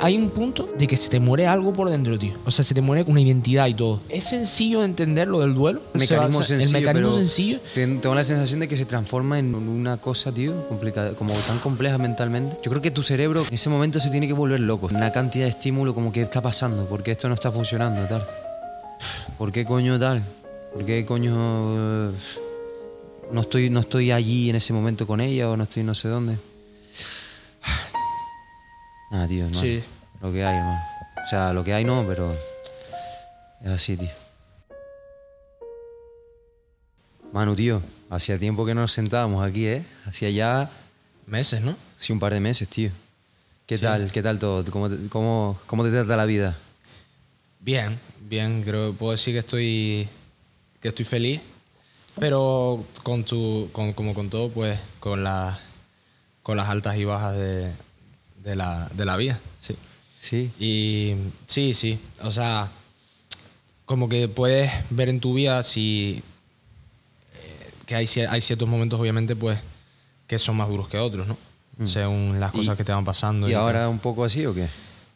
Hay un punto de que se te muere algo por dentro, tío. O sea, se te muere una identidad y todo. ¿Es sencillo de entender lo del duelo? El mecanismo o sea, sencillo, El mecanismo pero sencillo. ten- Tengo la sensación de que se transforma en una cosa, tío, complicada, como tan compleja mentalmente. Yo creo que tu cerebro en ese momento se tiene que volver loco. Una cantidad de estímulo como que está pasando, porque esto no está funcionando, tal. ¿Por qué coño tal? ¿Por qué coño eh, no estoy no estoy allí en ese momento con ella o no estoy no sé dónde? Nada, tío, hermano. Sí. Lo que hay, hermano. O sea, lo que hay no, pero es así, tío. Manu, tío, hacía tiempo que no nos sentábamos aquí, ¿eh? Hacía ya, Meses, ¿no? sí, un par de meses, tío. ¿Qué Sí. tal? ¿Qué tal todo? ¿Cómo te, cómo, cómo te trata la vida? Bien, bien. Creo que puedo decir que estoy, que estoy feliz. Pero con tu, con- como con todo, pues con, las con las altas y bajas de, de, la, de la vida. Sí. Sí. Y sí, sí. O sea, como que puedes ver en tu vida si. eh, que hay, hay ciertos momentos, obviamente, pues, que son más duros que otros, ¿no? Según las Mm. Cosas que te van pasando. ¿Y ahora un poco así o qué?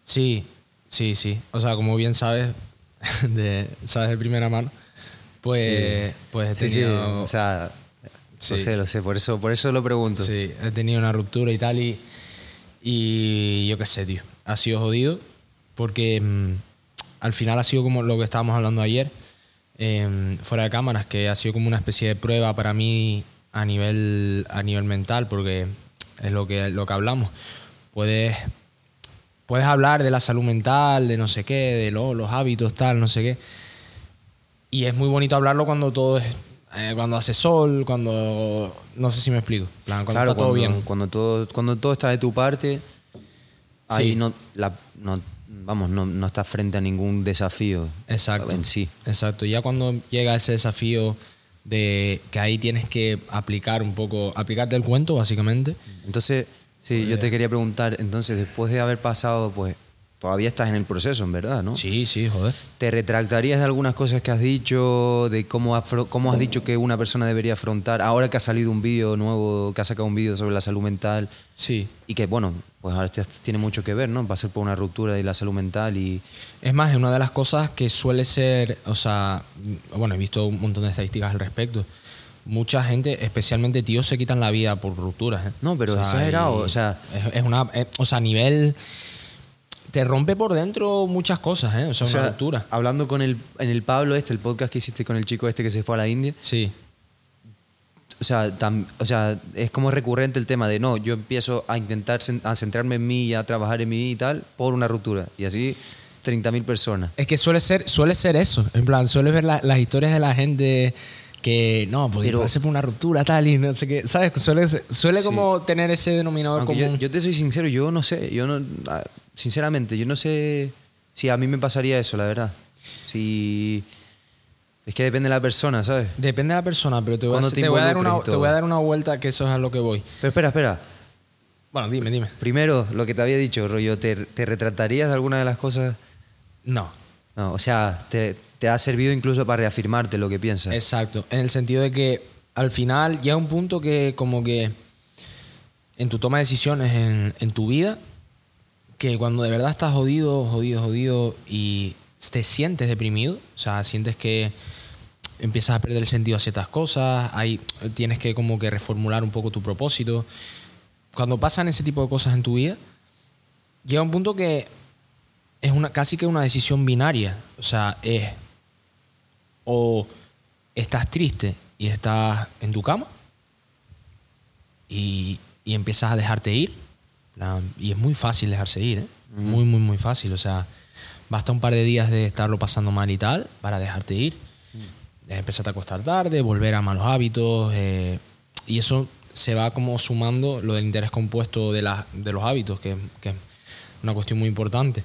Sí, sí, sí. O sea, como bien sabes, de, sabes de primera mano, pues, Sí. pues he Sí, sí, tenido. o sea, Sí. lo sé, lo sé, por eso, por eso lo pregunto. Sí, he tenido una ruptura y tal y, y yo qué sé, tío. Ha sido jodido porque mm, al final ha sido como lo que estábamos hablando ayer, em, fuera de cámaras, que ha sido como una especie de prueba para mí a nivel, a nivel mental, porque es lo que, lo que hablamos. Puedes, puedes hablar de la salud mental, de no sé qué, de lo- los hábitos, tal, no sé qué. Y es muy bonito hablarlo cuando todo es. Eh, cuando hace sol, cuando. No sé si me explico. Plan, Cuando claro, está todo cuando, bien. Cuando todo, cuando todo está de tu parte, ahí Sí. no, la- no, vamos, no, no estás frente a ningún desafío Exacto. en sí. Exacto. Ya cuando llega ese desafío de que ahí tienes que aplicar un poco. aplicarte el cuento, básicamente. Entonces, sí, yo te quería preguntar, entonces después de haber pasado, pues todavía estás en el proceso, en verdad, ¿no? Sí, sí, joder. ¿Te retractarías de algunas cosas que has dicho, de cómo, afro- cómo has dicho que una persona debería afrontar, ahora que ha salido un vídeo nuevo, que ha sacado un vídeo sobre la salud mental Sí. y que, bueno, pues ahora tiene mucho que ver, ¿no? Pasar por una ruptura de la salud mental y... Es más, es una de las cosas que suele ser, o sea, bueno, he visto un montón de estadísticas al respecto. Mucha gente, especialmente tíos, se quitan la vida por rupturas. ¿eh? No, pero exagerado, o sea- Es, es una, es- o sea, a nivel... Te rompe por dentro muchas cosas, ¿eh? O sea, O una sea, ruptura. hablando con el, en el Pablo este, el podcast que hiciste con el chico este que se fue a la India, Sí. o sea, tam- o sea, es como recurrente el tema de no, yo empiezo a intentar a centrarme en mí y a trabajar en mí y tal por una ruptura. Y así 30.000 personas. Es que suele ser, suele ser eso. En plan, suele ver la- las historias de la gente que no, porque Pero- pasé por una ruptura tal y no sé qué. ¿Sabes? Suele, suele Sí. como tener ese denominador Aunque yo, común. yo te soy sincero, yo no sé, yo no, ah, sinceramente, yo no sé si a mí me pasaría eso, la verdad. Si es que depende de la persona, ¿sabes? Depende de la persona, pero te voy, a, te te voy a dar una, te voy a dar una vuelta que eso es a lo que voy. Pero espera, espera. Bueno, dime, dime. Primero, lo que te había dicho, rollo, ¿te, te retratarías de alguna de las cosas? No. No, o sea, te, te ha servido incluso para reafirmarte lo que piensas. Exacto. En el sentido de que al final llega un punto que como que en tu toma de decisiones en, en tu vida, que cuando de verdad estás jodido, jodido, jodido y te sientes deprimido, o sea, sientes que empiezas a perder el sentido a ciertas cosas, hay, tienes que como que reformular un poco tu propósito. Cuando pasan ese tipo de cosas en tu vida, llega un punto que es una, casi que una decisión binaria. O sea, es o estás triste y estás en tu cama y, y empiezas a dejarte ir. Y es muy fácil dejarse ir, ¿eh? Muy, muy, muy fácil. O sea, basta un par de días de estarlo pasando mal y tal para dejarte ir. Eh, Empezarte a acostar tarde, volver a malos hábitos. eh, y eso se va como sumando lo del interés compuesto de, la- de los hábitos, que, que es una cuestión muy importante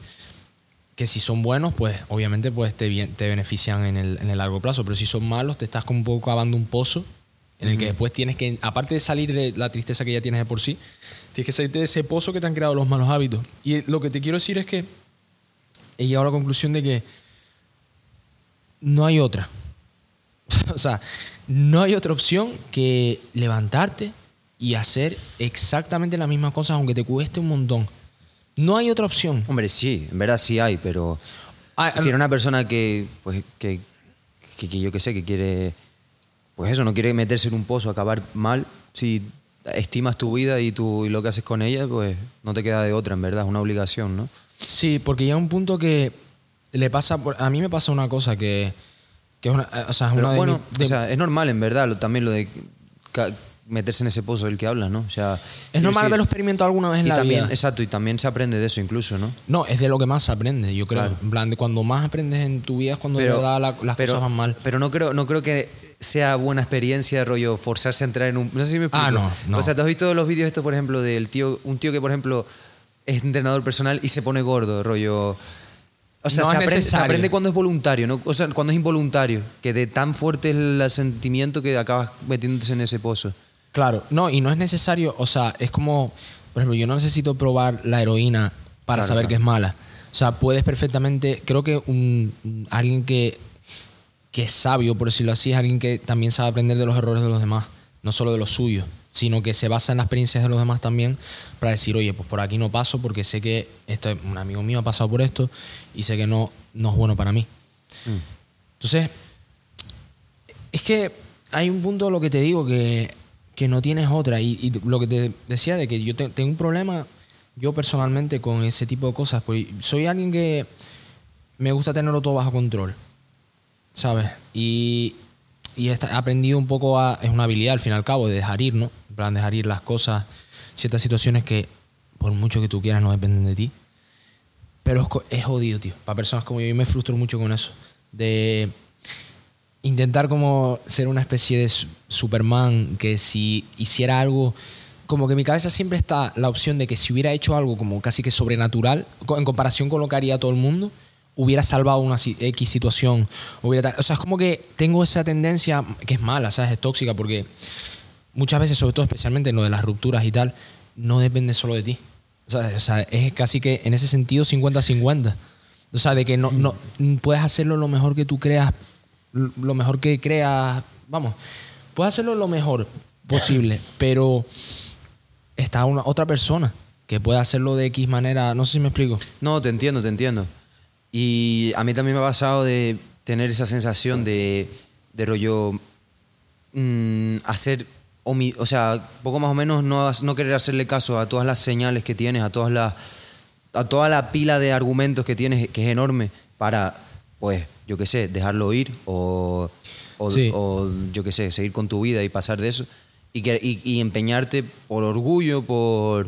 que si son buenos, pues obviamente pues te, bien- te benefician en el, en el largo plazo, pero si son malos, te estás como un poco cavando un pozo en el que después tienes que, aparte de salir de la tristeza que ya tienes de por sí, tienes que salir de ese pozo que te han creado los malos hábitos. Y lo que te quiero decir es que he llegado a la conclusión de que no hay otra. o sea, no hay otra opción que levantarte y hacer exactamente las mismas cosas, aunque te cueste un montón. No hay otra opción. Hombre, sí, en verdad sí hay, pero Ah, si era una persona que, pues, que, que, que yo qué sé, que quiere, pues eso, no quiere meterse en un pozo, acabar mal, si estimas tu vida y, tu, y lo que haces con ella, pues no te queda de otra, en verdad, es una obligación, ¿no? Sí, porque llega un punto que le pasa. por- A mí me pasa una cosa que. que es una, o sea, es Pero una de bueno, mi- de- o sea, es normal, en verdad, lo- también lo de meterse en ese pozo del que hablas, ¿no? O sea, es normal haberlo experimentado alguna vez en y la también, vida. Exacto, y también se aprende de eso incluso, ¿no? No, es de lo que más se aprende, yo creo. Claro. En plan, de cuando más aprendes en tu vida es cuando de verdad la- las pero- cosas van mal. Pero no creo, no creo que sea buena experiencia, rollo, forzarse a entrar en un. No sé si me explico. Ah, no, no. O sea, ¿te has visto los vídeos estos, por ejemplo, del tío, un tío que, por ejemplo, es entrenador personal y se pone gordo, rollo. O sea, No se, aprende, se necesario. aprende cuando es voluntario, ¿no? O sea, cuando es involuntario. Que de tan fuerte es el sentimiento que acabas metiéndote en ese pozo. Claro, no, y no es necesario, o sea, es como, por ejemplo, yo no necesito probar la heroína para Claro, saber claro. que es mala. O sea, puedes perfectamente, creo que un- alguien que, que es sabio, por decirlo así, es alguien que también sabe aprender de los errores de los demás, no solo de los suyos, sino que se basa en las experiencias de los demás también para decir, oye, pues por aquí no paso porque sé que esto, un amigo mío ha pasado por esto y sé que no, no es bueno para mí. Entonces, es que hay un punto, lo que te digo, que, que no tienes otra. Y, y lo que te decía de que yo te- tengo un problema, yo personalmente, con ese tipo de cosas. Pues soy alguien que me gusta tenerlo todo bajo control. ¿Sabes? Y, y he aprendido un poco a. Es una habilidad al fin y al cabo, de dejar ir, ¿no? En plan, dejar ir las cosas, ciertas situaciones que, por mucho que tú quieras, no dependen de ti. Pero es, es jodido, tío. Para personas como yo, yo me frustro mucho con eso. De intentar como ser una especie de su- Superman que si hiciera algo, como que en mi cabeza siempre está la opción de que si hubiera hecho algo como casi que sobrenatural, en comparación con lo que haría todo el mundo, hubiera salvado una X situación. Hubiera tal- o sea, es como que tengo esa tendencia que es mala, ¿sabes? Es tóxica porque muchas veces, sobre todo especialmente en lo de las rupturas y tal, no depende solo de ti. O sea, o sea, es casi que en ese sentido 50-50. O sea, de que no, no puedes hacerlo lo mejor que tú creas, lo mejor que creas, vamos, puedes hacerlo lo mejor posible, pero está una, otra persona que puede hacerlo de X manera, no sé si me explico. No, te entiendo, te entiendo. Y a mí también me ha pasado de tener esa sensación de, de rollo mm, hacer, o sea, poco más o menos no, no querer hacerle caso a todas las señales que tienes, a todas las a toda la pila de argumentos que tienes, que es enorme, para, pues, yo qué sé, dejarlo ir o, o, Sí. o, yo qué sé, seguir con tu vida y pasar de eso. Y, que, y, y empeñarte por orgullo, por,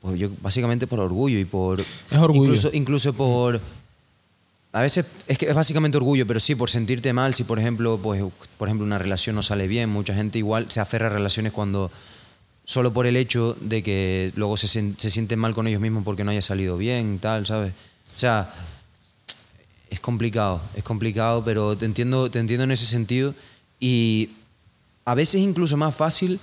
por yo, básicamente por orgullo y por... Es orgullo. Incluso, incluso por... A veces es básicamente orgullo, pero sí por sentirte mal, si por ejemplo, pues, por ejemplo una relación no sale bien, mucha gente igual se aferra a relaciones cuando solo por el hecho de que luego se, se sienten mal con ellos mismos porque no haya salido bien, tal, ¿sabes? O sea, es complicado, es complicado, pero te entiendo, te entiendo en ese sentido y a veces incluso más fácil,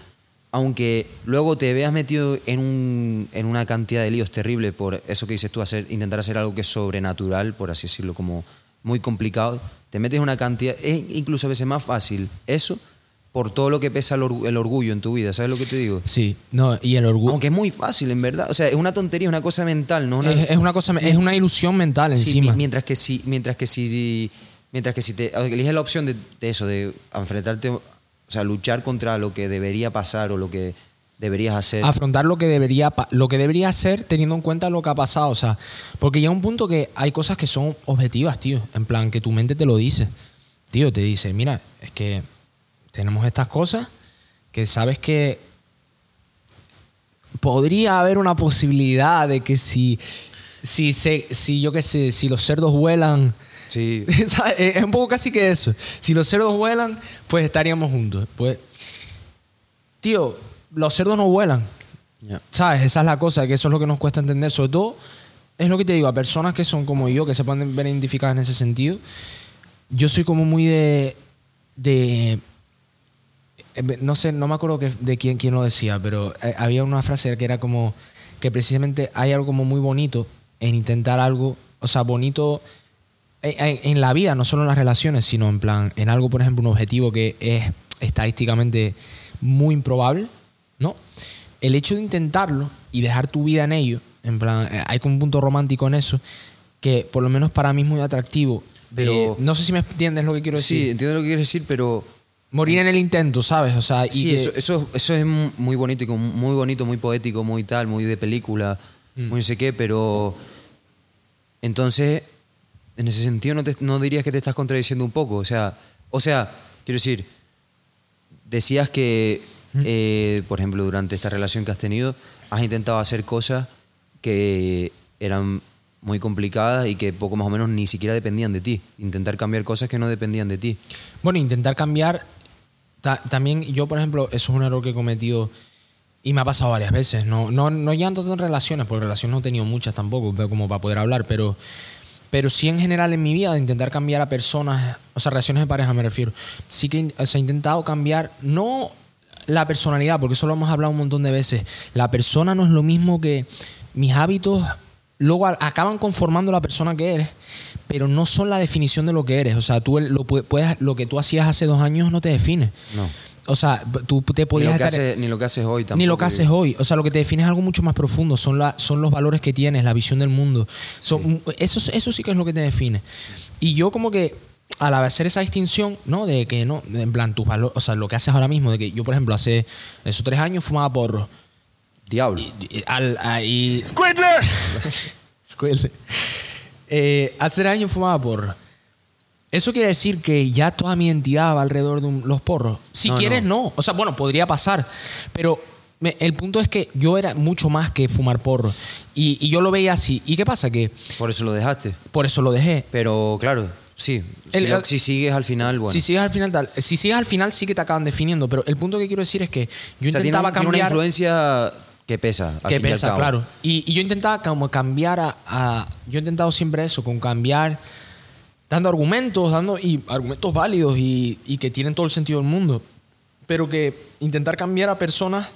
aunque luego te veas metido en, un, en una cantidad de líos terrible por eso que dices tú, hacer, intentar hacer algo que es sobrenatural, por así decirlo, como muy complicado, te metes en una cantidad, es incluso a veces más fácil eso por todo lo que pesa el, orgu- el orgullo en tu vida, ¿sabes lo que te digo? Sí, no, y el orgullo... Aunque es muy fácil, en verdad. O sea, es una tontería, es una cosa mental, ¿no? Una- es, es una cosa, es una ilusión mental Sí, encima. mi- mientras que si, mientras que si, mientras que si te eliges la opción de, de eso, de enfrentarte, sea, luchar contra lo que debería pasar o lo que deberías hacer. afrontar lo que debería lo que debería hacer teniendo en cuenta lo que ha pasado o sea porque llega un punto que hay cosas que son objetivas tío en plan que tu mente te lo dice tío te dice mira es que tenemos estas cosas que sabes que podría haber una posibilidad de que si si se si yo qué sé si los cerdos vuelan Sí. es un poco casi que eso si los cerdos vuelan pues estaríamos juntos pues tío los cerdos no vuelan. ¿Sabes? Esa es la cosa, que eso es lo que nos cuesta entender. Sobre todo, es lo que te digo, a personas que son como yo, que se pueden ver identificadas en ese sentido. Yo soy como muy de. de eh, no sé, no me acuerdo que- de quién, quién lo decía, pero eh, había una frase que era como que precisamente hay algo como muy bonito en intentar algo, o sea, bonito en, en- la vida, no solo en las relaciones, sino en plan, en algo, por ejemplo, un objetivo que es estadísticamente muy improbable, ¿no? El hecho de intentarlo y dejar tu vida en ello En plan, eh, hay como un punto romántico en eso que por lo menos para mí es muy atractivo. Pero- Eh, no sé si me entiendes lo que quiero Sí, decir. entiendo lo que quieres decir, pero Morir en el intento, ¿sabes? O sea, y sí, que- eso, eso, eso es mu- muy bonito, muy bonito, muy poético, muy tal, muy de película, Mm. muy no sé qué, pero entonces, en ese sentido, no, te- no dirías que te estás contradiciendo un poco. O sea, o sea, quiero decir, decías que, eh, por ejemplo, durante esta relación que has tenido, has intentado hacer cosas que eran muy complicadas y que poco más o menos ni siquiera dependían de ti. Intentar cambiar cosas que no dependían de ti. Bueno, intentar cambiar. ta- también yo, por ejemplo, eso es un error que he cometido y me ha pasado varias veces. No, no, no ya en relaciones, porque relaciones no he tenido muchas tampoco, como para poder hablar, pero, pero sí en general en mi vida de intentar cambiar a personas, o sea, relaciones de pareja me refiero. Sí que o sea, he intentado cambiar, no la personalidad, porque eso lo hemos hablado un montón de veces. La persona no es lo mismo que mis hábitos. Luego acaban conformando la persona que eres, pero no son la definición de lo que eres. O sea, tú lo, pu- puedes, lo que tú hacías hace dos años no te define. No. O sea, tú te Ni podías lo, que haces, ni lo que haces hoy tampoco. ni lo que haces hoy. O sea, lo que te define es algo mucho más profundo. Son, la, son los valores que tienes, la visión del mundo. Son, eso, eso sí que es lo que te define. Y yo como que al hacer esa distinción, ¿no? De que no, en plan, tus valores, o sea, lo que haces ahora mismo, de que yo, por ejemplo, hace esos tres años fumaba porro. Diablo. Y- Al, ahí... Squidler. Eh, hace tres años fumaba porro. Eso quiere decir que ya toda mi identidad va alrededor de un- los porros. Si No, quieres, no. no. O sea, bueno, podría pasar. Pero me- el punto es que yo era mucho más que fumar porro. Y, y yo lo veía así. ¿Y qué pasa? Que Por eso lo dejaste. por eso lo dejé. Pero claro, sí. El- si, el- si sigues al final, bueno. Si sigues al final, tal. Si sigues al final, sí que te acaban definiendo. Pero el punto que quiero decir es que yo O sea, tiene, intentaba un- tiene una cambiar. influencia que pesa. al que fin y al pesa, cabo. claro. Y, y yo intentaba como cambiar a, a- Yo he intentado siempre eso, con cambiar, dando argumentos, dando y argumentos válidos y, que tienen todo el sentido del mundo. Pero que intentar cambiar a personas.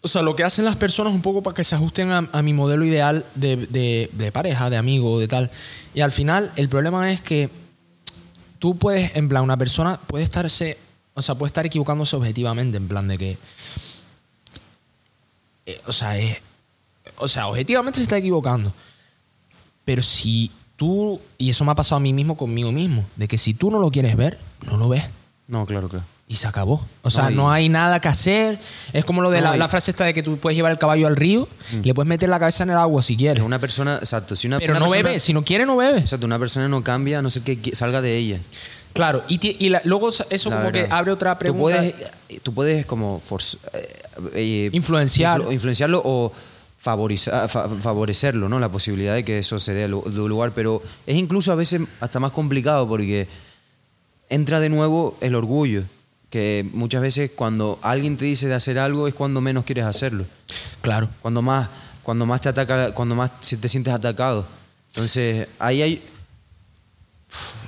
O sea, lo que hacen las personas un poco para que se ajusten a, mi modelo ideal de, de- de pareja, de amigo, de tal. Y al final, el problema es que tú puedes, en plan, una persona puede estarse. O sea, puede estar equivocándose objetivamente, en plan de que. eh, o sea, es, o sea, objetivamente se está equivocando. Pero si tú, y eso me ha pasado a mí mismo conmigo mismo, de que si tú no lo quieres ver, no lo ves. No, claro, claro. Y se acabó. O sea, No, hay nada que hacer. Es como lo de No, la, frase esta de que tú puedes llevar el caballo al río, le puedes meter la cabeza en el agua si quieres. Una persona, exacto. Si una, pero una no persona- bebe. Si no quiere, no bebe. Exacto, una persona no cambia a no ser que salga de ella. Claro. Y, ti- y la- luego eso La como que abre otra Tú pregunta. puedes, tú puedes como forz- eh, eh, Influenciar. influ- influenciarlo o favorecerlo, ¿no? La posibilidad de que eso se dé lugar. Pero es incluso a veces hasta más complicado porque entra de nuevo el orgullo. Que muchas veces cuando alguien te dice de hacer algo es cuando menos quieres hacerlo. Claro. Cuando más, cuando más te ataca, cuando más te sientes atacado. Entonces, ahí hay.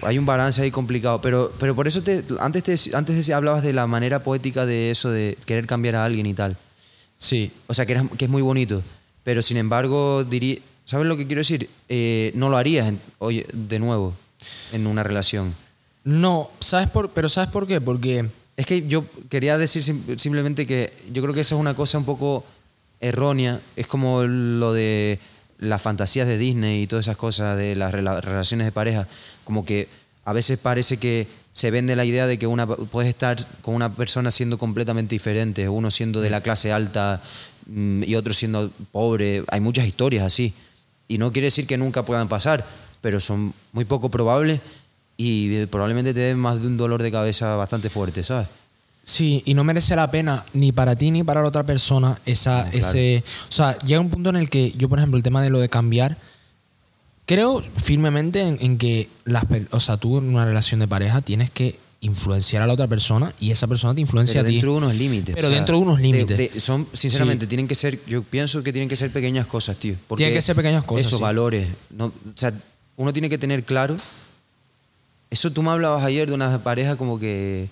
Hay un balance ahí complicado. Pero, pero por eso te, antes, te, antes hablabas de la manera poética de eso, de querer cambiar a alguien y tal. Sí. O sea, que, eras- que es muy bonito. Pero sin embargo, diría. ¿Sabes lo que quiero decir? Eh, no lo harías en- oye, de nuevo en una relación. No, ¿sabes por, pero ¿sabes por qué? Porque Es que yo quería decir sim- simplemente que yo creo que eso es una cosa un poco errónea. Es como lo de las fantasías de Disney y todas esas cosas de las rela- relaciones de pareja. Como que a veces parece que se vende la idea de que una puedes estar con una persona siendo completamente diferente, uno siendo de la clase alta y otro siendo pobre. Hay muchas historias así. Y no quiere decir que nunca puedan pasar, pero son muy poco probables y eh, probablemente te den más de un dolor de cabeza bastante fuerte, ¿sabes? Sí, y no merece la pena ni para ti ni para la otra persona esa, No, claro. ese... O sea, llega un punto en el que yo, por ejemplo, el tema de lo de cambiar, creo firmemente en, en que las, o sea, tú en una relación de pareja tienes que influenciar a la otra persona y esa persona te influencia Pero a ti. dentro de unos límites. Pero o sea, dentro de unos límites. de- son, sinceramente, tienen que ser, yo pienso que tienen que ser pequeñas cosas, tío. Porque Tienen que ser pequeñas cosas, Esos sí. valores. No, o sea, uno tiene que tener claro. Eso tú me hablabas ayer de una pareja como que,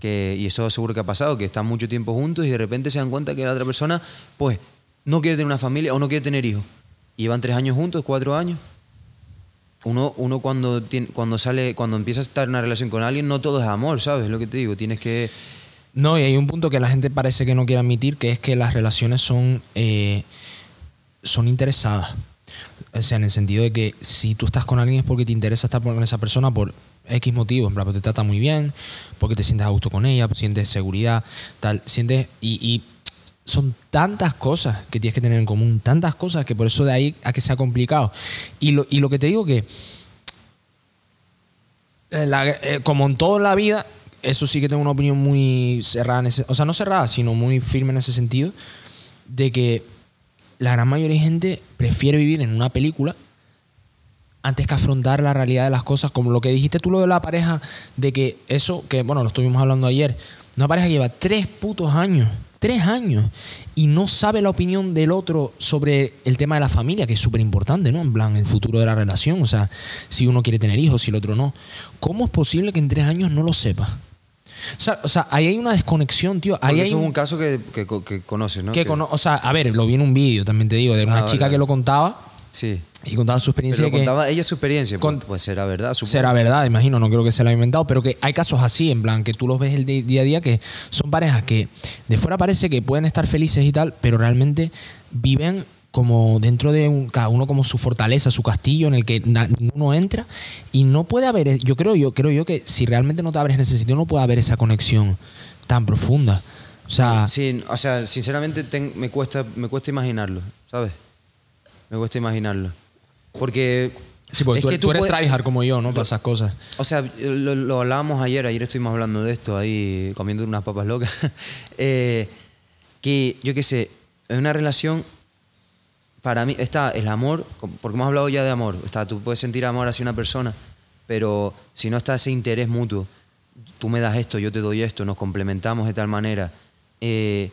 que, y eso seguro que ha pasado, que están mucho tiempo juntos y de repente se dan cuenta que la otra persona, pues, no quiere tener una familia o no quiere tener hijos. Y llevan tres años juntos, cuatro años. Uno, uno cuando, tiene, cuando sale, cuando empieza a estar en una relación con alguien, no todo es amor, ¿sabes? Lo que te digo, tienes que... No, y hay un punto que la gente parece que no quiere admitir, que es que las relaciones son... eh, son interesadas. O sea, en el sentido de que si tú estás con alguien es porque te interesa estar con esa persona por X motivos, en plan, porque te trata muy bien, porque te sientes a gusto con ella, sientes seguridad, tal, sientes... son tantas cosas que tienes que tener en común, tantas cosas que por eso de ahí a que sea complicado. Y lo, y lo que te digo que, eh, eh, como en todo en la vida, eso sí que tengo una opinión muy cerrada, en ese- o sea, no cerrada, sino muy firme en ese sentido, de que la gran mayoría de gente prefiere vivir en una película antes que afrontar la realidad de las cosas, como lo que dijiste tú lo de la pareja, de que eso, que bueno, lo estuvimos hablando ayer, una pareja lleva tres putos años, tres años, y no sabe la opinión del otro sobre el tema de la familia, que es súper importante, ¿no? En plan, el futuro de la relación, o sea, si uno quiere tener hijos, si el otro no. ¿Cómo es posible que en tres años no lo sepa? O sea, o sea ahí hay una desconexión, tío. Ahí hay eso es un- caso que, que, que conoces, ¿no? que cono- o sea, a ver, lo vi en un vídeo, también te digo, de una Ah, chica vale. que lo contaba Sí. Y contaba su experiencia Pero que contaba ella su experiencia. Con- pues, pues será verdad, supongo. será verdad, imagino, no creo que se lo haya inventado, pero que hay casos así, en plan, que tú los ves el día a día, que son parejas que de fuera parece que pueden estar felices y tal, pero realmente viven como dentro de un, cada uno como su fortaleza, su castillo en el que na- ninguno entra y no puede haber, yo creo yo creo yo que si realmente no te abres en ese sitio no puede haber esa conexión tan profunda. O sea, Sí, o sea, sinceramente ten- me, cuesta, me cuesta imaginarlo, ¿sabes? Me cuesta imaginarlo. Porque. sí, porque es tú, que tú eres puedes- tryhard como yo, ¿no? Para esas cosas. O sea, lo, lo hablábamos ayer, ayer estuvimos hablando de esto ahí, comiendo unas papas locas. Eh, que yo qué sé, en una relación, para mí está el amor, porque hemos hablado ya de amor, está, tú puedes sentir amor hacia una persona, pero si no está ese interés mutuo, tú me das esto, yo te doy esto, nos complementamos de tal manera, eh,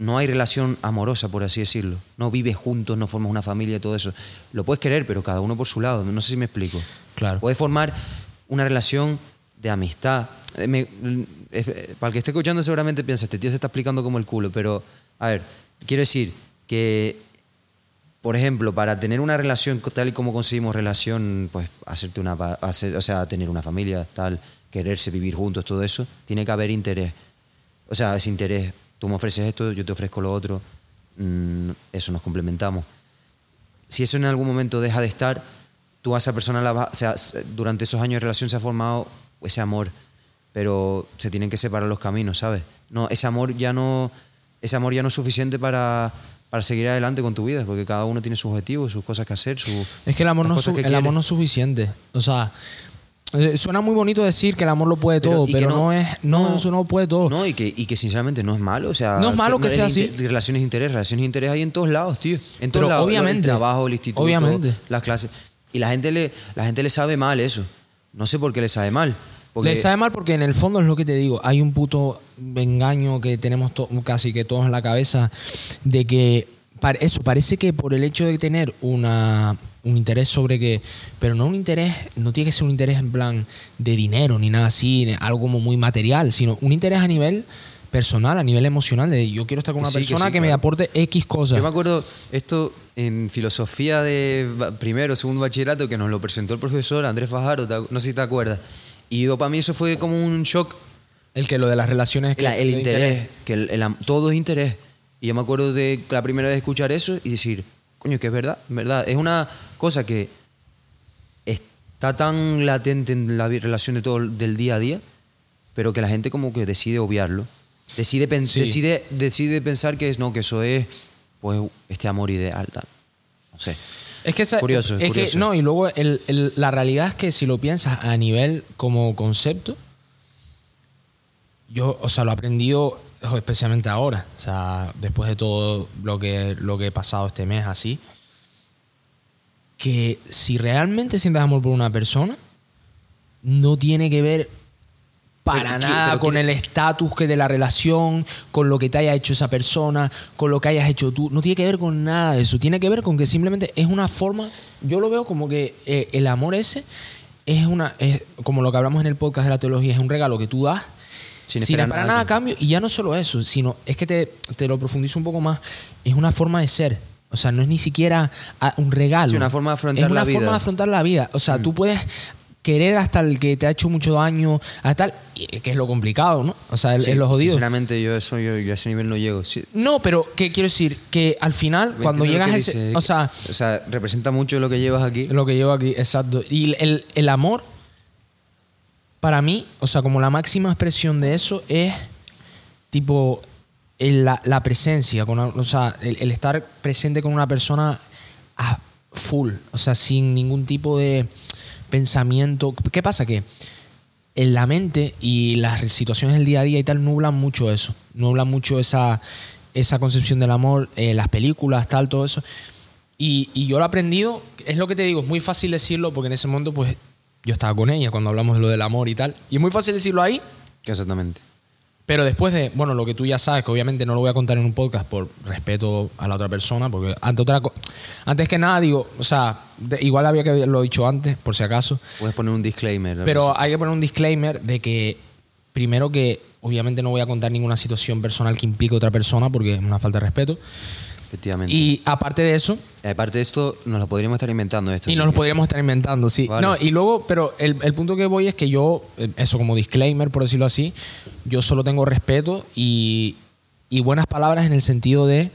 no hay relación amorosa, por así decirlo. No vives juntos, no formas una familia, todo eso. Lo puedes querer, pero cada uno por su lado. No sé si me explico. Claro. Puedes formar una relación de amistad. Eh, me- eh, para el que esté escuchando seguramente piensa, este tío se está explicando como el culo, pero a ver, quiero decir que, por ejemplo, para tener una relación tal y como conseguimos relación, pues hacerte una, hacer- o sea, tener una familia, tal, quererse, vivir juntos, todo eso, tiene que haber interés. O sea, ese interés, tú me ofreces esto, yo te ofrezco lo otro, mm, eso nos complementamos si eso en algún momento deja de estar, tú a esa persona la vas, o sea, s- durante esos años de relación se ha formado ese amor, pero se tienen que separar los caminos, ¿sabes? No, ese amor ya no, ese amor ya no es suficiente para, para seguir adelante con tu vida, porque cada uno tiene sus objetivos, sus cosas que hacer, su, Es que el amor, no su- amor no es suficiente. O sea, suena muy bonito decir que el amor lo puede todo, pero no, no- es. No, no- eso no puede todo. No, y que, y que sinceramente no es malo. O sea, No es malo que sea inter- así. Relaciones de interés, relaciones de interés hay en todos lados, tío. En todos Pero lados. obviamente. El trabajo, el instituto, Obviamente. las clases. Y la gente, le, la gente le sabe mal eso. No sé por qué le sabe mal. Porque, Le sabe mal porque en el fondo es lo que te digo. Hay un puto engaño que tenemos casi que todos en la cabeza de que eso parece que por el hecho de tener una, un interés sobre que. Pero no un interés, no tiene que ser un interés en plan de dinero ni nada así, algo como muy material, sino un interés a nivel personal, a nivel emocional, de yo quiero estar con Que una sí, que persona que, sí, me claro. aporte X cosas. Yo me acuerdo esto en filosofía de primero, segundo bachillerato, que nos lo presentó el profesor Andrés Fajardo, ¿te acu- no sé si te acuerdas. Y yo, para mí eso fue como un shock El que lo de las relaciones. que- La- el de interés, que el- el todo es interés. Y yo me acuerdo de la primera vez escuchar eso y decir, coño, que es verdad, verdad. Es una cosa que está tan latente en la relación de todo el- del día a día, pero que la gente como que decide obviarlo. Decide, Sí. decide, decide pensar que es no, que eso es pues este amor ideal, tal. No sé. Es que, esa- Curioso, es curioso. no, y luego el- el- la realidad es que si lo piensas a nivel como concepto, yo, o sea, lo he aprendido especialmente ahora, o sea, después de todo lo que, lo que he pasado este mes así, que si realmente sientes amor por una persona, no tiene que ver para Pero, ¿qué- nada pero con el estatus que de la relación, con lo que te haya hecho esa persona, con lo que hayas hecho tú. No tiene que ver con nada de eso. Tiene que ver con que simplemente es una forma. Yo lo veo como que eh, el amor ese es una. Es, como lo que hablamos en el podcast de la teología, es un regalo que tú das Sin sin, esperar nada a cambio. Y ya no solo eso, sino es que te, te lo profundizo un poco más. Es una forma de ser. O sea, no es ni siquiera ah, un regalo. Sí, una forma de afrontar es una la vida. forma de afrontar la vida. O sea, tú puedes querer hasta el que te ha hecho mucho daño, hasta el- que es lo complicado, ¿no? O sea, es Sí, es lo jodido. Sinceramente, yo, eso, yo, yo a ese nivel no llego. Sí, No, pero ¿qué quiero decir? Que al final, ¿me cuando llegas a ese. dice? O sea, o sea, representa mucho lo que llevas aquí. lo que llevo aquí, exacto. Y el, el amor, para mí, o sea, como la máxima expresión de eso es tipo el- la, presencia, con, una- o sea, el, el estar presente con una persona a full, o sea, sin ningún tipo de pensamiento. ¿Qué pasa? Que en la mente y las situaciones del día a día y tal nublan mucho eso, nublan mucho esa, esa concepción del amor, eh, las películas, tal, todo eso. Y, y yo lo he aprendido, es lo que te digo, es muy fácil decirlo porque en ese momento pues yo estaba con ella cuando hablamos de lo del amor y tal. Y es muy fácil decirlo ahí, Exactamente. Pero después de, bueno, lo que tú ya sabes, que obviamente no lo voy a contar en un podcast por respeto a la otra persona, porque ante otra antes que nada digo, o sea, de- igual había que haberlo dicho antes, por si acaso, Puedes poner un disclaimer. pero hay que poner un disclaimer de que, primero que obviamente no voy a contar ninguna situación personal que implique a otra persona, porque es una falta de respeto. Efectivamente. Y aparte de eso, Aparte de esto, nos lo podríamos estar inventando esto. y nos lo podríamos estar inventando, sí. Vale. No, y luego, pero el, el punto que voy es que yo, eh, eso como disclaimer, por decirlo así, yo solo tengo respeto y, y buenas palabras en el sentido de,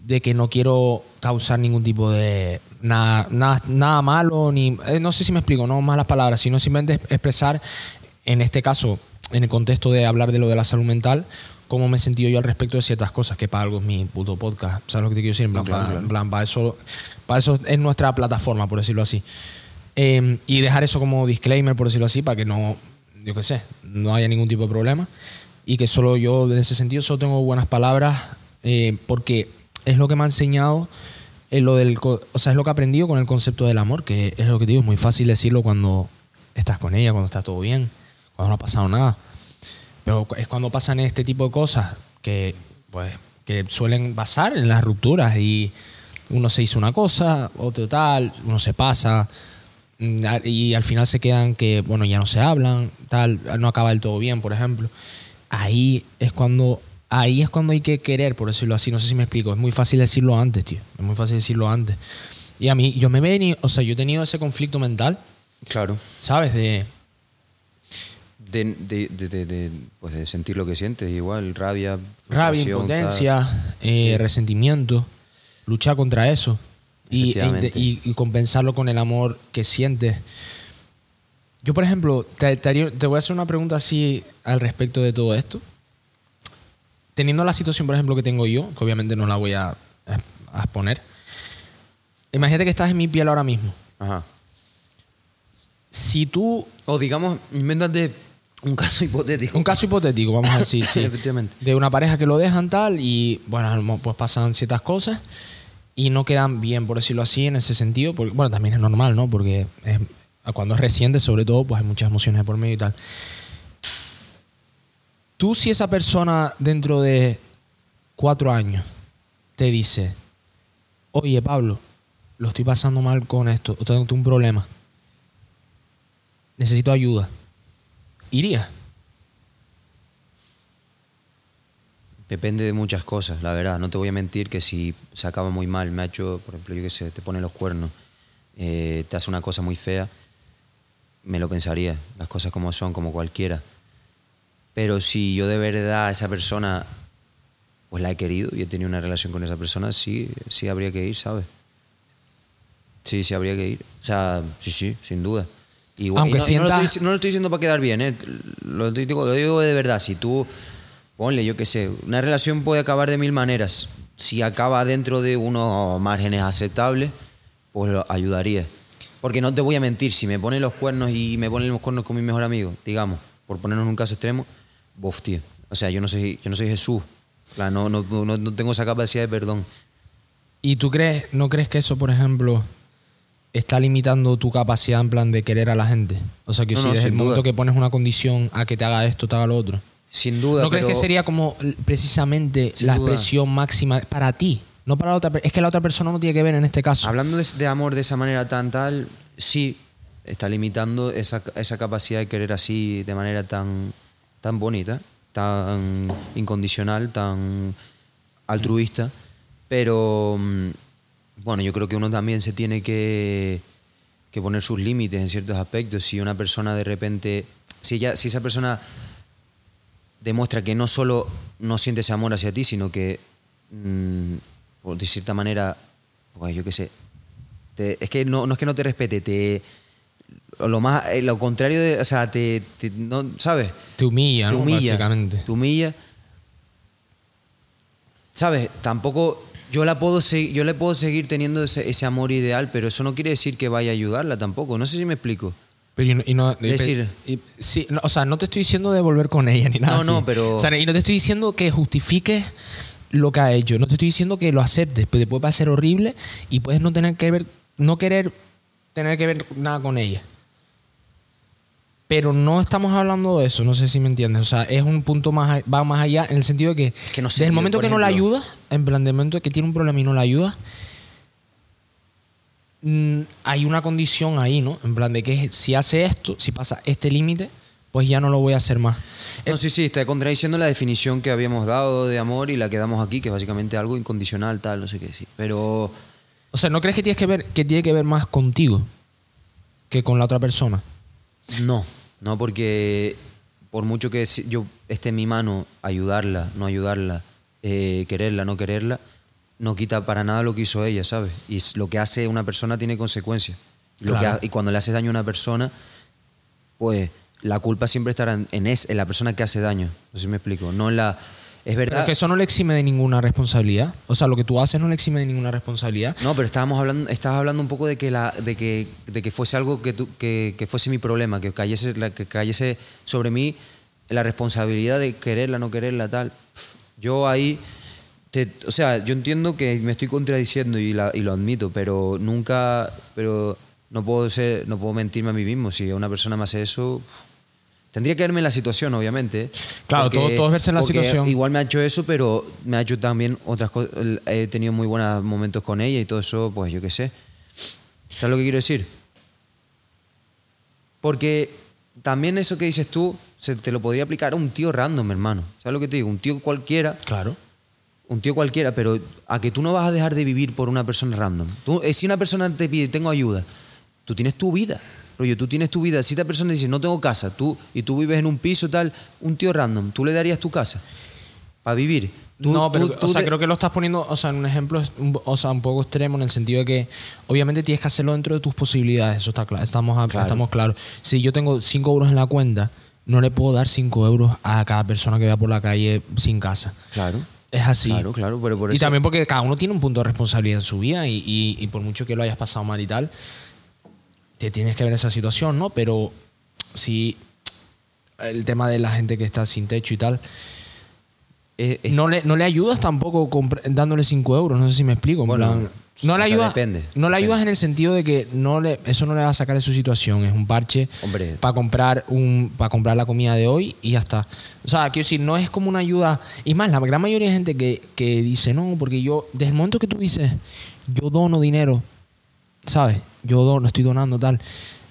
de que no quiero causar ningún tipo de nada, nada, nada malo, ni eh, no sé si me explico, no malas palabras, sino simplemente es- expresar, en este caso, en el contexto de hablar de lo de la salud mental, cómo me he sentido yo al respecto de ciertas cosas, que para algo es mi puto podcast. ¿Sabes lo que te quiero decir? En plan, claro, para, claro. en plan, para eso, para eso es nuestra plataforma, por decirlo así. Eh, y dejar eso como disclaimer, por decirlo así, para que no, yo qué sé, no haya ningún tipo de problema. Y que solo yo, en ese sentido, solo tengo buenas palabras, eh, porque es lo que me ha enseñado, eh, lo del, o sea, es lo que he aprendido con el concepto del amor, que es lo que te digo, es muy fácil decirlo cuando estás con ella, cuando está todo bien, cuando no ha pasado nada. Pero es cuando pasan este tipo de cosas que, pues, que suelen pasar en las rupturas y uno se hizo una cosa, otro tal, uno se pasa mm, y al final se quedan que, bueno, ya no se hablan, tal, no acaba del todo bien, por ejemplo. Ahí es cuando ahí es cuando hay que querer, por decirlo así, no sé si me explico, es muy fácil decirlo antes, tío, es muy fácil decirlo antes. Y a mí yo me he venido, o sea, yo he tenido ese conflicto mental, Claro. ¿sabes? De De, de, de, pues de sentir lo que sientes, igual, rabia, rabia, impotencia, eh, resentimiento, luchar contra eso y, e compensarlo con el amor que sientes. Yo, por ejemplo, te, te voy a hacer una pregunta así al respecto de todo esto. Teniendo la situación, por ejemplo, que tengo yo, que obviamente no la voy a, a exponer. Imagínate que estás en mi piel ahora mismo. Ajá. Si tú O digamos, invéntate un caso hipotético. Un caso hipotético, vamos a decir, sí. Efectivamente. De una pareja que lo dejan tal y, bueno, pues pasan ciertas cosas y no quedan bien, por decirlo así, en ese sentido. Porque, bueno, también es normal, ¿no? Porque es- cuando es reciente, sobre todo, pues hay muchas emociones de por medio y tal. Tú, si esa persona dentro de cuatro años te dice, oye, Pablo, lo estoy pasando mal con esto, o tengo un problema, necesito ayuda, iría. Depende de muchas cosas, la verdad. No te voy a mentir que si se acaba muy mal, me ha hecho, por ejemplo, yo qué sé, te pone los cuernos, eh, te hace una cosa muy fea, me lo pensaría. Las cosas como son, como cualquiera. Pero si yo de verdad a esa persona, pues la he querido y he tenido una relación con esa persona, sí, sí habría que ir, ¿sabes? Sí, sí habría que ir. O sea, sí, sí, sin duda. Igual- Aunque y no, y no lo estoy, no lo estoy diciendo para quedar bien, ¿eh? Lo digo, lo digo de verdad. Si tú, ponle, yo qué sé, una relación puede acabar de mil maneras. Si acaba dentro de unos márgenes aceptables, pues lo ayudaría. Porque no te voy a mentir, si me pone los cuernos y me pone los cuernos con mi mejor amigo, digamos, por ponernos en un caso extremo, bof, tío. O sea, yo no soy, yo no soy Jesús. No, no, no tengo esa capacidad de perdón. ¿Y tú crees, no crees que eso, por ejemplo, está limitando tu capacidad en plan de querer a la gente? O sea, que No, si no, desde el sin momento duda. que pones una condición a que te haga esto, te haga lo otro. Sin duda. ¿No crees que sería como precisamente la duda. expresión máxima para ti? No para la otra Es que la otra persona no tiene que ver en este caso. Hablando de, de amor de esa manera tan tal, sí, está limitando esa, esa capacidad de querer así de manera tan, tan bonita, tan incondicional, tan altruista. Pero mm, bueno, yo creo que uno también se tiene que, que poner sus límites en ciertos aspectos. Si una persona de repente, si, ella, si esa persona demuestra que no solo no siente ese amor hacia ti, sino que, mm, por de cierta manera, pues yo qué sé, te- es que no, no es que no te respete, te lo más eh, lo contrario de, o sea, te, te- no, ¿sabes? Te humilla, te ¿no? Básicamente. te humilla. ¿Sabes? Tampoco yo la puedo yo le puedo seguir teniendo ese, ese amor ideal, pero eso no quiere decir que vaya a ayudarla tampoco. No sé si me explico. Pero y no, y no- decir- y- sí, no, o sea, no te estoy diciendo de volver con ella ni nada. No, no, así. pero- O sea, y no te estoy diciendo que justifiques lo que ha hecho. No te estoy diciendo que lo aceptes, pero te puede parecer horrible y puedes no tener que ver, no querer tener que ver nada con ella. Pero no estamos hablando de eso, no sé si me entiendes. O sea, es un punto más, va más allá en el sentido de que, que no desde el momento que no la ayudas, en plan, del momento que tiene un problema y no la ayudas, mm, hay una condición ahí, ¿no? En plan de que si hace esto, si pasa este límite, pues ya no lo voy a hacer más. No, sí, sí, está contradiciendo la definición que habíamos dado de amor y la que damos aquí, que es básicamente algo incondicional, tal, no sé qué, sí. Pero O sea, ¿no crees que tienes que ver que tiene que ver más contigo que con la otra persona? No, no porque por mucho que yo esté en mi mano ayudarla, no ayudarla, eh, quererla, no quererla, no quita para nada lo que hizo ella, ¿sabes? Y lo que hace una persona tiene consecuencias. Y, Claro. cuando le haces daño a una persona, pues la culpa siempre estará en, en, es- en la persona que hace daño. No sé si me explico. No en la... Es Pero verdad... que eso no le exime de ninguna responsabilidad. O sea, lo que tú haces no le exime de ninguna responsabilidad. No, pero estábamos hablando, estabas hablando un poco de que la, de que, de que fuese algo que, tú- que, que fuese mi problema, que cayese, que cayese sobre mí la responsabilidad de quererla, no quererla, tal. Yo ahí, te- o sea, yo entiendo que me estoy contradiciendo y, la- y lo admito, pero nunca, pero no puedo ser, no puedo mentirme a mí mismo. Si una persona me hace eso, tendría que verme en la situación, obviamente. Claro, todo- todo es verse en la porque situación. Igual me ha hecho eso, pero me ha hecho también otras cosas. He tenido muy buenos momentos con ella y todo eso, pues yo qué sé. ¿Sabes lo que quiero decir? Porque también eso que dices tú, se te lo podría aplicar a un tío random, hermano. ¿Sabes lo que te digo? Un tío cualquiera, Claro. un tío cualquiera, pero a que tú no vas a dejar de vivir por una persona random. Tú, eh, si una persona te pide, tengo ayuda, tú tienes tu vida. Rollo, tú tienes tu vida. Si esta persona dice, no tengo casa, tú y tú vives en un piso tal, un tío random, ¿tú le darías tu casa para vivir? Tú- no, pero tú- o sea, creo que lo estás poniendo, o sea, en un ejemplo, o sea, un poco extremo en el sentido de que obviamente tienes que hacerlo dentro de tus posibilidades, eso está claro, estamos, a- Claro. estamos claros. Si yo tengo 5 euros en la cuenta, no le puedo dar 5 euros a cada persona que vea por la calle sin casa. Claro. Es así. Claro, claro, pero por y eso- también porque cada uno tiene un punto de responsabilidad en su vida y, y- y por mucho que lo hayas pasado mal y tal, te tienes que ver esa situación, ¿no? Pero si el tema de la gente que está sin techo y tal, Eh, eh, no le, no le ayudas tampoco dándole 5 euros, no sé si me explico. en Bueno, plan, no le ayudas, depende, no le ayudas en el sentido de que no le, eso no le va a sacar de su situación. Es un parche para comprar un para comprar la comida de hoy y ya está. O sea, quiero decir, no es como una ayuda. Y más, la gran mayoría de gente que, que dice, no, porque yo, desde el momento que tú dices, yo dono dinero, ¿sabes? Yo dono, estoy donando tal.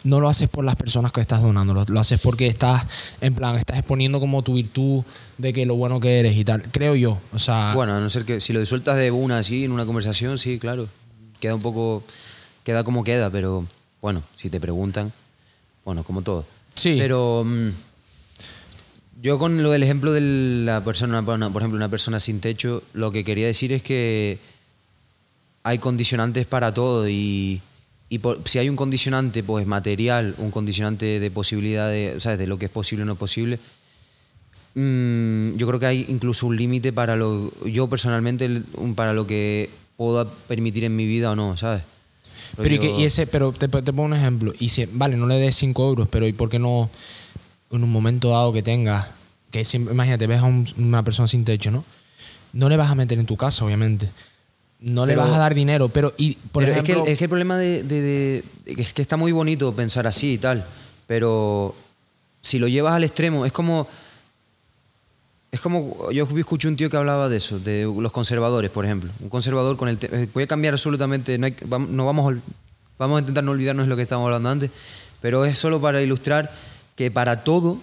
No lo haces por las personas que estás donando, lo, lo haces porque estás, en plan, estás exponiendo como tu virtud de que lo bueno que eres y tal. Creo yo. O sea, Bueno, a no ser que si lo disueltas de una así en una conversación, sí, claro. Queda un poco. Queda como queda, pero bueno, si te preguntan, bueno, como todo. Sí. Pero mm, yo con lo del ejemplo de la persona, una- por ejemplo, una persona sin techo, lo que quería decir es que hay condicionantes para todo y, y por- si hay un condicionante pues material, un condicionante de posibilidad de, ¿sabes? de lo que es posible o no posible, Mm, yo creo que hay incluso un límite para lo. Yo personalmente, para lo que puedo permitir en mi vida o no, ¿sabes? Pero, y, que- y ese, pero te, te pongo un ejemplo. Y si, vale, no le des 5 euros, pero ¿y por qué no en un momento dado que tengas, que siempre- imagínate, ves a un- una persona sin techo, ¿no? No le vas a meter en tu casa, obviamente. No le vas a dar dinero, pero y por Pero es, ejemplo, que, el- es que el problema de, de- de- Es que está muy bonito pensar así y tal, pero si lo llevas al extremo, es como. Es como. Yo escuché un tío que hablaba de eso, de los conservadores, por ejemplo. Un conservador con el. eh, Voy a cambiar absolutamente. No, hay que- no vamos, vamos a intentar no olvidarnos de lo que estábamos hablando antes, pero es solo para ilustrar que para todo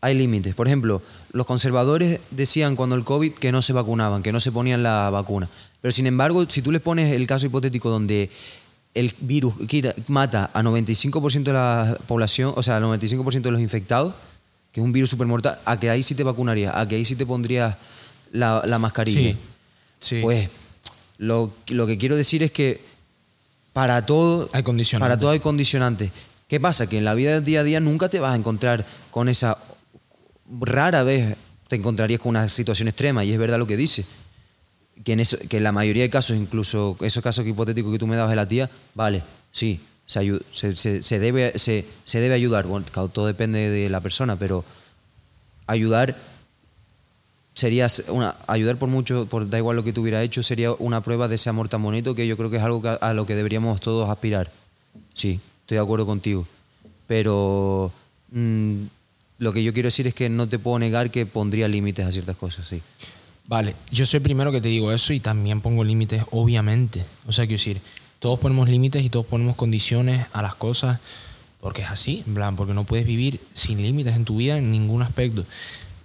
hay límites. Por ejemplo, los conservadores decían cuando el COVID que no se vacunaban, que no se ponían la vacuna. Pero sin embargo, si tú les pones el caso hipotético donde el virus mata a 95% de la población, o sea, al 95% de los infectados, que es un virus súper mortal, a que ahí sí te vacunarías, a que ahí sí te pondrías la, la mascarilla. Sí. Sí. Pues lo, lo que quiero decir es que para todo Hay condicionantes. Para todo hay condicionantes. ¿Qué pasa? Que en la vida del día a día nunca te vas a encontrar con esa rara vez te encontrarías con una situación extrema y es verdad lo que dice. Que en, eso, que en la mayoría de casos, incluso esos casos hipotéticos que tú me dabas de la tía, vale, sí, se, se, se- debe, se, se debe ayudar. Bueno, todo depende de la persona, pero ayudar sería una, ayudar por mucho, por da igual lo que tú hubieras hecho, sería una prueba de ese amor tan bonito que yo creo que es algo a lo que deberíamos todos aspirar. Sí, estoy de acuerdo contigo. Pero mm, lo que yo quiero decir es que no te puedo negar que pondría límites a ciertas cosas, sí. Vale, yo soy el primero que te digo eso y también pongo límites, obviamente. O sea, quiero decir, todos ponemos límites y todos ponemos condiciones a las cosas porque es así, en plan, porque no puedes vivir sin límites en tu vida en ningún aspecto.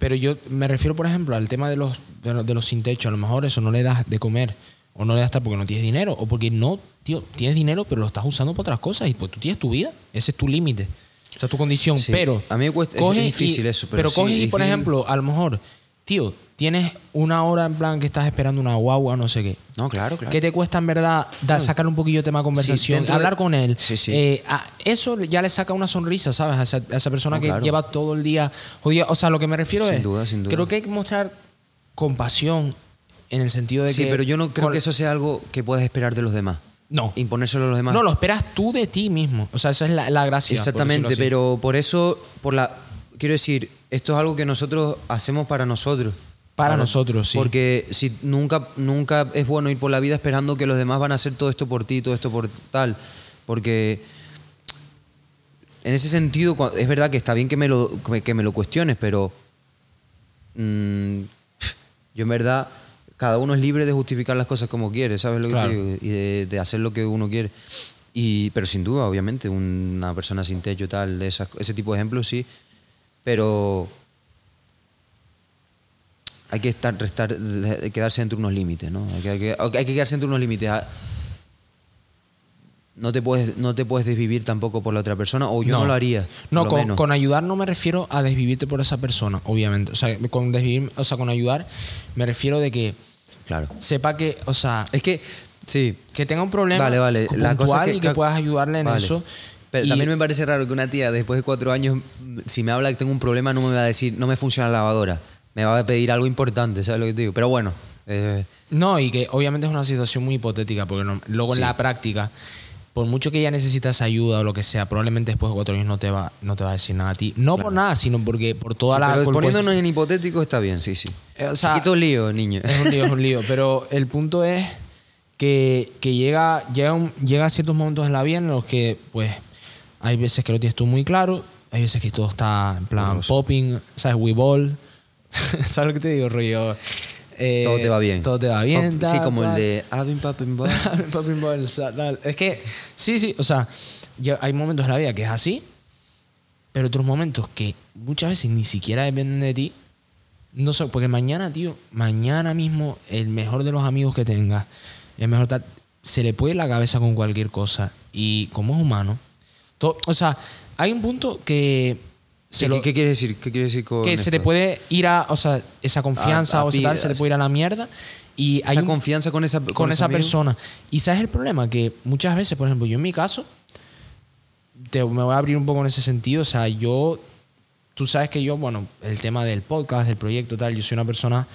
Pero yo me refiero, por ejemplo, al tema de los, de los, de los sin techo. A lo mejor eso no le das de comer o no le das tal porque no tienes dinero o porque no, tío, tienes dinero pero lo estás usando para otras cosas y pues tú tienes tu vida. Ese es tu límite. Esa es tu condición. Sí, Pero a mí me cuesta- es difícil y- eso, pero sí, coges y, por ejemplo, a lo mejor, tío, tienes una hora en plan que estás esperando una guagua, no sé qué. No, claro, claro. ¿Qué te cuesta en verdad dar, sacar un poquillo de tema de conversación, de- hablar con él? Sí, sí. Eh, a- eso ya le saca una sonrisa, ¿sabes? A esa, a esa persona No, que claro. lleva todo el día jodida. O sea, lo que me refiero Sin es. duda, sin duda. Creo que hay que mostrar compasión en el sentido de Sí, que. pero yo no creo que eso sea algo que puedas esperar de los demás. No. Imponérselo a los demás. No, lo esperas tú de ti mismo. O sea, esa es la, la gracia. Exactamente, pero por eso, por la, quiero decir, esto es algo que nosotros hacemos para nosotros. Para nosotros, sí. Porque si nunca, nunca es bueno ir por la vida esperando que los demás van a hacer todo esto por ti, todo esto por tal. Porque en ese sentido, es verdad que está bien que me lo, que me lo cuestiones, pero mm, yo en verdad, cada uno es libre de justificar las cosas como quiere, ¿sabes lo que Claro. te digo? Y de, de hacer lo que uno quiere. Y, pero sin duda, obviamente, una persona sin techo, tal, de esas- ese tipo de ejemplos, sí. Pero hay que estar, restar, de- de quedarse entre unos límites, ¿no? Hay que, hay que- hay que quedarse entre unos límites. Ah, No te, puedes, no te puedes desvivir tampoco por la otra persona, o yo no, lo haría. No, lo con, menos. con ayudar no me refiero a desvivirte por esa persona, obviamente. O sea, con desvivir, o sea, con ayudar me refiero de que Claro. sepa que, o sea, Es que, sí. que tenga un problema Vale, vale. puntual La cosa que- y que que- puedas ayudarle en Vale. eso. Pero Y- también me parece raro que una tía después de cuatro años, si me habla que tengo un problema, no me va a decir, no me funciona la lavadora. Me va a pedir algo importante, ¿sabes lo que te digo? Pero bueno, eh, No, y que obviamente es una situación muy hipotética, porque no- luego en la práctica, por mucho que ella necesitas ayuda o lo que sea, probablemente después de cuatro años no te va, no te va a decir nada a ti. No por nada, sino porque por toda sí, la. pero por- poniéndonos en hipotético está bien, sí, sí. Eh, o sea, Chiquito lío, niño. Es un lío, es un lío. Pero el punto es que, que llega, llega, un- llega ciertos momentos en la vida en los que, pues, hay veces que lo tienes tú muy claro, hay veces que todo está en plan popping, ¿sabes? We ball. ¿Sabes lo que te digo, rollo? Eh, todo te va bien. Todo te va bien. Sí, como el de been popping balls. Popping balls. Es que, sí, sí, o sea, hay momentos en la vida que es así, pero otros momentos que muchas veces ni siquiera dependen de ti. No sé, porque mañana, tío, mañana mismo el mejor de los amigos que tengas, el mejor tal, se le puede ir la cabeza con cualquier cosa. Y como es humano, o sea, hay un punto que se ¿Qué, lo- qué- decir? ¿Qué quiere decir con que se te puede ir a, o sea, esa confianza A- a o esa tal, se piedras. puede ir a la mierda. Y hay Esa un- confianza con esa, con, ese esa persona. Y sabes el problema, que muchas veces, por ejemplo, yo en mi caso, te, me voy a abrir un poco en ese sentido, o sea, yo, tú sabes que yo, bueno, el tema del podcast, del proyecto, tal, yo soy una persona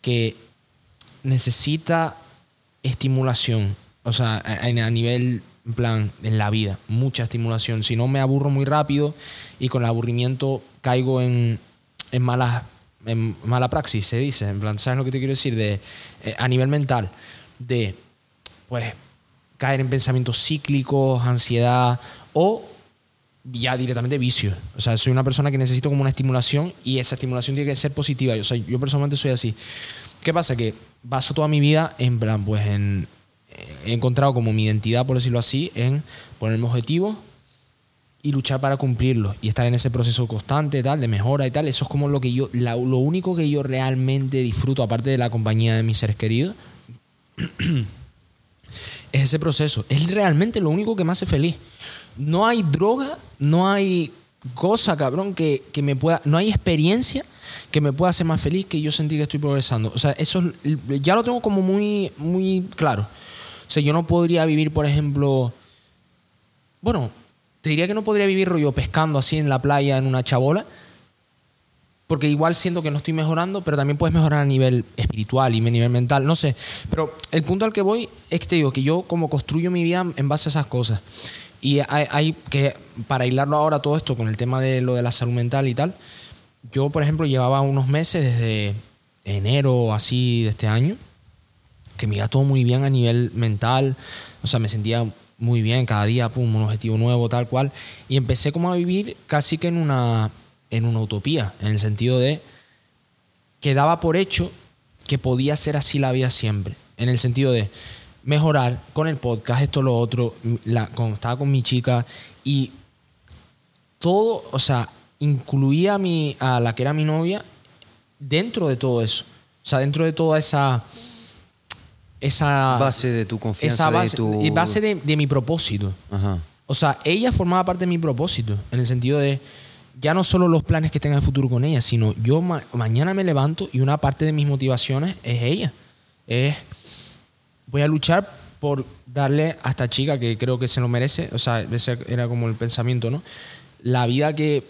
que necesita estimulación, o sea, a, a nivel, en plan, en la vida, mucha estimulación. Si no, me aburro muy rápido y con el aburrimiento caigo en, en en mala praxis, se dice. En plan, ¿sabes lo que te quiero decir? De, eh, a nivel mental, de, pues, caer en pensamientos cíclicos, ansiedad o ya directamente vicio. O sea, soy una persona que necesito como una estimulación y esa estimulación tiene que ser positiva. O sea, yo personalmente soy así. ¿Qué pasa? Que baso toda mi vida en plan, pues en... He encontrado como mi identidad, por decirlo así, en ponerme objetivos y luchar para cumplirlos y estar en ese proceso constante tal de mejora y tal eso es como lo que yo lo único que yo realmente disfruto aparte de la compañía de mis seres queridos es ese proceso. Es realmente lo único que me hace feliz. No hay droga, no hay cosa, cabrón, que, que me pueda. No hay experiencia que me pueda hacer más feliz que yo sentir que estoy progresando. O sea, eso es- ya lo tengo como muy, muy claro. O sea, yo no podría vivir, por ejemplo. Bueno, te diría que no podría vivir rollo pescando así en la playa en una chabola. Porque igual siento que no estoy mejorando, pero también puedes mejorar a nivel espiritual y a nivel mental, no sé. Pero el punto al que voy es que te digo que yo como construyo mi vida en base a esas cosas. Y hay, que, para hilarlo ahora todo esto con el tema de lo de la salud mental y tal, yo por ejemplo llevaba unos meses desde enero así de este año, que me iba todo muy bien a nivel mental, o sea, me sentía muy bien cada día, pum, un objetivo nuevo, tal cual, y empecé como a vivir casi que en una, en una utopía, en el sentido de que daba por hecho que podía ser así la vida siempre, en el sentido de mejorar con el podcast, esto, lo otro, la, estaba con mi chica y todo, o sea, incluía a, mi, a la que era mi novia dentro de todo eso. O sea, dentro de toda esa. Esa Base de tu confianza, esa base, de tu... y base de, de mi propósito. Ajá. O sea, ella formaba parte de mi propósito, en el sentido de ya no solo los planes que tenga de futuro con ella, sino yo ma- mañana me levanto y una parte de mis motivaciones es ella. Es, voy a luchar por darle a esta chica que creo que se lo merece, o sea, ese era como el pensamiento, ¿no? La vida que,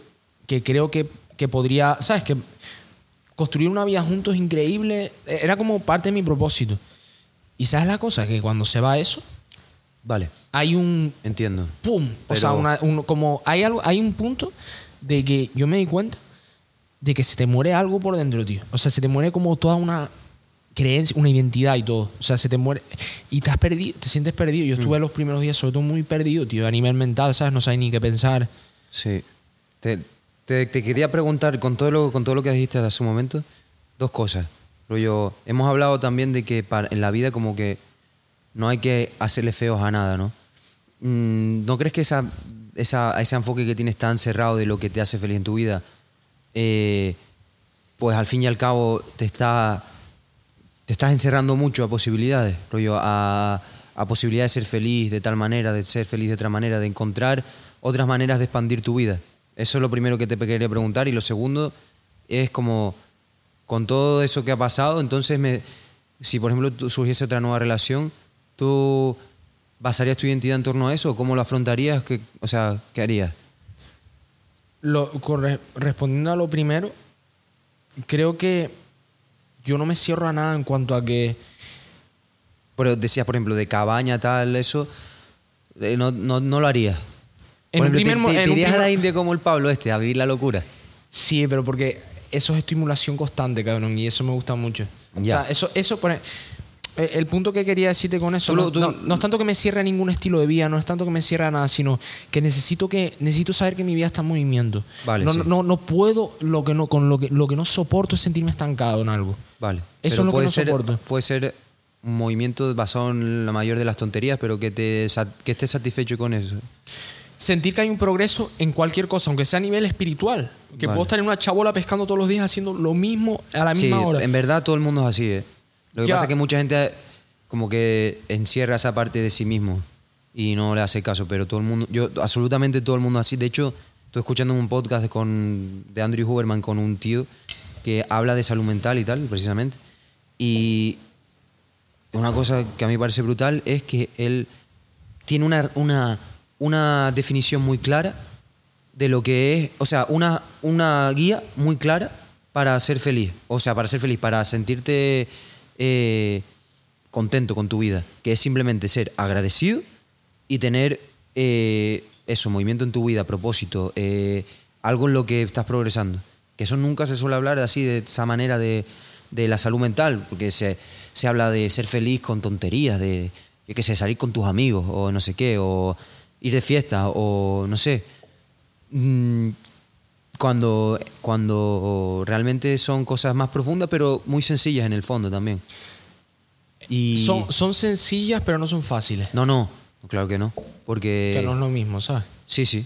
que creo que, que podría, ¿sabes? Que construir una vida juntos increíble era como parte de mi propósito. Y sabes la cosa, que cuando se va eso, Vale, hay un entiendo. ¡pum! O sea, una- un- como hay, algo, hay un punto de que yo me di cuenta de que se te muere algo por dentro, tío. O sea, se te muere como toda una creencia, una identidad y todo. O sea, se te muere. Y te has perdido, te sientes perdido. Yo Mm. estuve los primeros días, sobre todo, muy perdido, tío, a nivel mental, ¿sabes? No sabes ni qué pensar. Sí. Te, te- te quería preguntar, con todo, lo, con todo lo que dijiste hace un momento, dos cosas. Rollo, hemos hablado también de que en la vida como que no hay que hacerle feos a nada, ¿no? Mm, ¿No crees que esa, ese enfoque que tienes tan cerrado de lo que te hace feliz en tu vida, eh, pues al fin y al cabo te está te estás encerrando mucho a posibilidades, rollo, a, a posibilidades de ser feliz de tal manera, de ser feliz de otra manera, de encontrar otras maneras de expandir tu vida. Eso es lo primero que te quería preguntar. Y lo segundo es como, con todo eso que ha pasado, entonces, me, si por ejemplo tú- surgiese otra nueva relación, ¿tú basarías tu identidad en torno a eso? ¿Cómo lo afrontarías? ¿Qué, o sea, ¿qué harías? Lo, corre- respondiendo a lo primero, creo que yo no me cierro a nada en cuanto a que. Pero decías, por ejemplo, de cabaña, tal, eso, eh, no, no, no lo harías. En Por ejemplo, primer te- irías a la India como el Pablo este, a vivir la locura. Sí, pero porque eso es estimulación constante, cabrón, y eso me gusta mucho. O sea, eso, eso pone- eh, El punto que quería decirte con eso no, tú- no- no es tanto que me cierre a ningún estilo de vida, no es tanto que me cierre a nada, sino que necesito que necesito saber que mi vida está en movimiento. Vale, no, sí. no, puedo, lo que no, con lo que, lo que no soporto es sentirme estancado en algo. Vale. Eso Pero es lo que no ser, soporto. Puede ser un movimiento basado en la mayor de las tonterías, pero que, te, que estés satisfecho con eso. Sentir que hay un progreso en cualquier cosa, aunque sea a nivel espiritual. Que Vale. puedo estar en una chabola pescando todos los días haciendo lo mismo a la Sí, misma hora. en verdad todo el mundo es así. ¿eh? Lo que Ya. pasa es que mucha gente como que encierra esa parte de sí mismo y no le hace caso, pero todo el mundo, yo absolutamente todo el mundo es así. De hecho, estoy escuchando un podcast con, de Andrew Huberman con un tío que habla de salud mental y tal, precisamente. Y una cosa que a mí me parece brutal es que él tiene una, una, una definición muy clara de lo que es, o sea, una, una guía muy clara para ser feliz. O sea, para ser feliz, para sentirte eh, contento con tu vida, que es simplemente ser agradecido y tener eh, eso, movimiento en tu vida, propósito, eh, algo en lo que estás progresando. Que eso nunca se suele hablar así, de esa manera de, de la salud mental, porque se, se habla de ser feliz con tonterías, de, yo qué sé, salir con tus amigos, o no sé qué, o ir de fiesta, o no sé. Mm, Cuando, cuando realmente son cosas más profundas, pero muy sencillas en el fondo también. Y Son, son sencillas, pero no son fáciles. no, no, claro que no. Porque. Que no es lo mismo, ¿sabes? Sí, sí.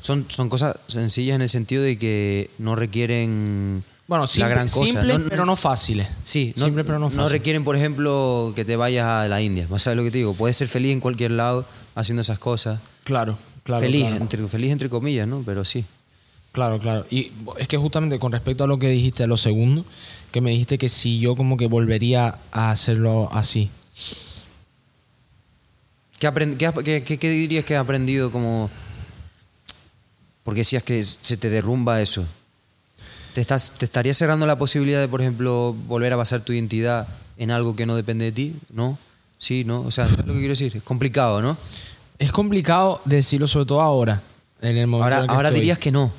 Son, son cosas sencillas en el sentido de que no requieren Bueno, simple, gran cosa. simples, No- no- pero no fáciles. Sí, no, Simples, pero no no fáciles. requieren, por ejemplo, que te vayas a la India. ¿Sabes lo que te digo? Puedes ser feliz en cualquier lado haciendo esas cosas. Claro, claro. feliz, claro. Entre, feliz entre comillas, ¿no? Pero sí. Claro, claro. Y es que justamente con respecto a lo que dijiste, a lo segundo, que me dijiste que si yo como que volvería a hacerlo así. ¿Qué, qué, qué- qué- qué dirías que has aprendido como... Porque decías que se te derrumba eso. ¿Te, estás, ¿Te estaría cerrando la posibilidad de, por ejemplo, volver a basar tu identidad en algo que no depende de ti? ¿No? Sí, ¿no? O sea, ¿sabes lo que quiero decir? Es complicado, ¿no? Es complicado decirlo sobre todo ahora, en el momento Ahora, en el que ahora estoy. dirías que no.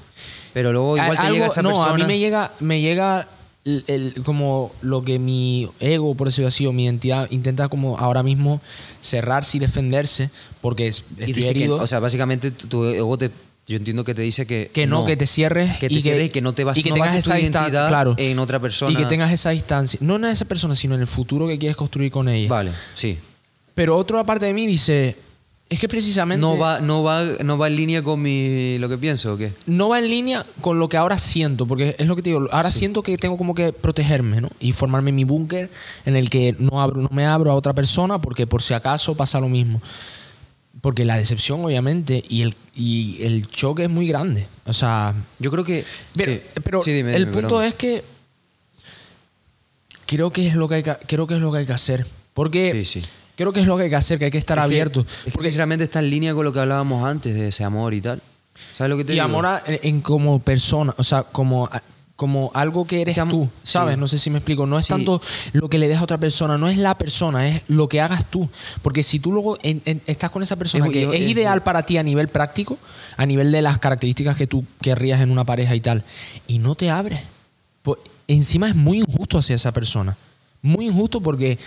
Pero luego igual te Algo- llega esa no, persona... a mí me llega, me llega el- el- como lo que mi ego, por decirlo así, o mi identidad intenta como ahora mismo cerrarse y defenderse porque es, Y dice que, o sea, básicamente tu tu ego te, yo entiendo que te dice que que no, que te cierres que te y cierres y que no te vas y que no tengas tu esa identidad claro, en otra persona. y que tengas esa distancia no en esa persona sino en el futuro que quieres construir con ella Vale, sí. pero otra parte de mí dice es que precisamente No va, no va, no va en línea con mi lo que pienso o qué. no va en línea con lo que ahora siento, porque es lo que te digo, ahora siento que tengo como que protegerme, ¿no? Y formarme mi búnker en el que no abro, no me abro a otra persona porque por si acaso pasa lo mismo. Porque la decepción, obviamente, y el, y el choque es muy grande. O sea, Yo creo que. pero, sí. pero Sí, dime, el dime, punto perdón. es que creo que es lo que hay que, creo que es lo que hay que hacer. Porque Sí, sí. Creo que es lo que hay que hacer, que hay que estar Es que- abierto. Es que Porque- sinceramente está en línea con lo que hablábamos antes de ese amor y tal. ¿Sabes lo que te y digo? amor a- en, en como persona, o sea, como, como algo que eres que tú, ¿sabes? sí. No sé si me explico. No es Sí. tanto lo que le des a otra persona, no es la persona, es lo que hagas tú. Porque si tú luego en- en- estás con esa persona Es- que es- ideal para ti a nivel práctico, a nivel de las características que tú querrías en una pareja y tal, y no te abres, pues encima es muy injusto hacia esa persona. Muy injusto porque...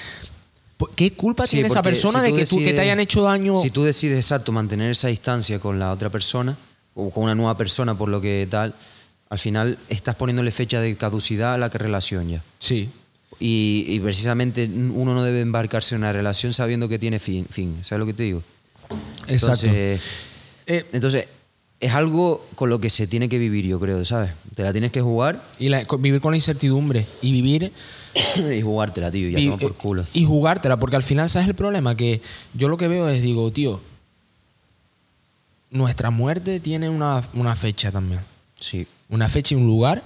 ¿Qué culpa Sí, tiene esa persona si de que, tú, que te hayan hecho daño? Si tú decides, exacto, mantener esa distancia con la otra persona o con una nueva persona por lo que tal, al final estás poniéndole fecha de caducidad a la relación ya. Sí. Y, y precisamente uno no debe embarcarse en una relación sabiendo que tiene fin. fin ¿Sabes lo que te digo? Exacto. Entonces, Eh, entonces, es algo con lo que se tiene que vivir, yo creo, ¿sabes? Te la tienes que jugar y la- vivir con la incertidumbre y vivir y jugártela, tío, y ya y, toma por culo. y jugártela, porque al final, ¿sabes el problema? Que yo lo que veo es, digo, tío, nuestra muerte tiene una, una fecha también. Sí. Una fecha y un lugar,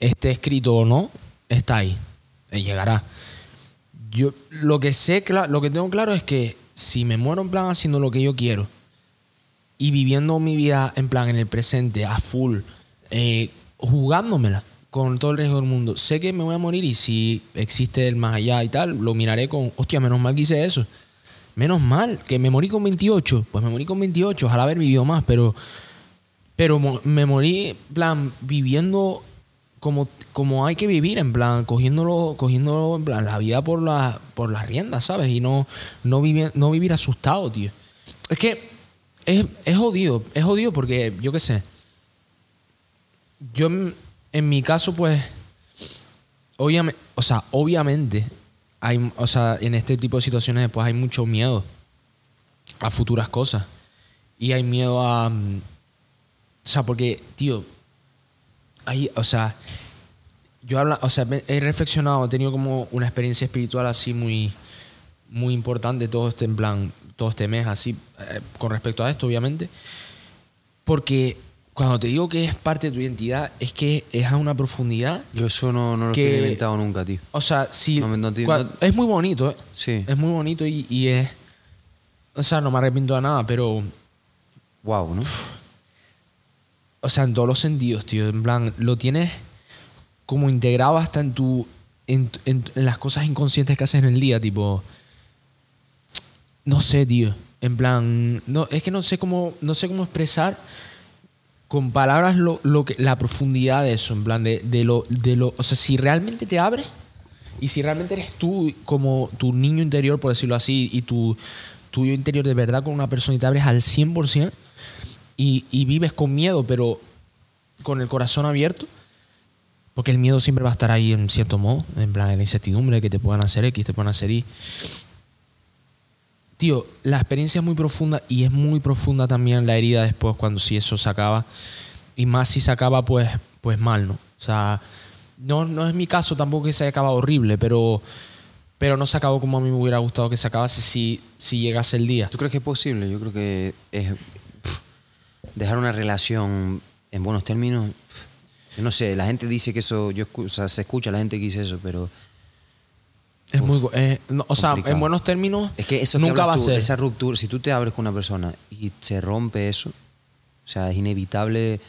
esté escrito o no, está ahí. Eh, Llegará. Yo lo que sé, lo que tengo claro es que si me muero en plan haciendo lo que yo quiero y viviendo mi vida en plan en el presente, a full, eh, jugándomela con todo el riesgo del mundo, sé que me voy a morir y si existe el más allá y tal, lo miraré con, hostia, menos mal que hice eso. Menos mal, que me morí con 28. Pues me morí con 28, ojalá haber vivido más, pero pero me morí, plan, viviendo como, como hay que vivir, en plan, cogiéndolo, cogiéndolo, en plan, la vida por, la, por las riendas, ¿sabes? Y no, no, vivir, no vivir asustado, tío. Es que es jodido, es jodido porque, yo qué sé, yo en, en mi caso, pues, obviamente, o sea, obviamente, hay, o sea, en este tipo de situaciones, pues hay mucho miedo a futuras cosas. Y hay miedo a... mm, O sea, porque, tío, hay, o sea, yo habla, o sea, he reflexionado, he tenido como una experiencia espiritual así muy, muy importante todo este, en plan, todo este mes, así, eh, con respecto a esto, obviamente. Porque cuando te digo que es parte de tu identidad, es que es a una profundidad. Yo eso no, no lo he Que- experimentado nunca, tío. O sea, si. No no- es muy bonito, ¿eh? Sí. Es muy bonito y, y es. O sea, no me arrepiento de nada, pero. Wow, ¿no? O sea, en todos los sentidos, tío. En plan, lo tienes como integrado hasta en tu. En, en- en las cosas inconscientes que haces en el día, tipo. No sé, tío. En plan. No, es que no sé cómo. No sé cómo expresar con palabras lo, lo que, la profundidad de eso. En plan, de, de lo, de lo. O sea, si realmente te abres. Y si realmente eres tú como tu niño interior, por decirlo así, y tu tuyo interior de verdad con una persona y te abres al 100%, y, y vives con miedo, pero con el corazón abierto, porque el miedo siempre va a estar ahí en cierto modo, en plan, en la incertidumbre que te puedan hacer X, te puedan hacer Y. Tío, la experiencia es muy profunda y es muy profunda también la herida después cuando si eso se acaba. Y más si se acaba, pues, pues mal, ¿no? sea, no, no es mi caso tampoco que se haya acabado horrible, pero, pero no se acabó como a mí me hubiera gustado que se acabase si, si llegase el día. ¿Tú crees que es posible? Yo creo que es pf, dejar una relación en buenos términos. pf, Yo no sé, la gente dice que eso, yo o sea, se escucha la gente que dice eso, pero Es muy, eh, no, o sea, complicado. en buenos términos, es que eso que nunca va a ser. esa ruptura, si tú te abres con una persona y se rompe eso, o sea, es inevitable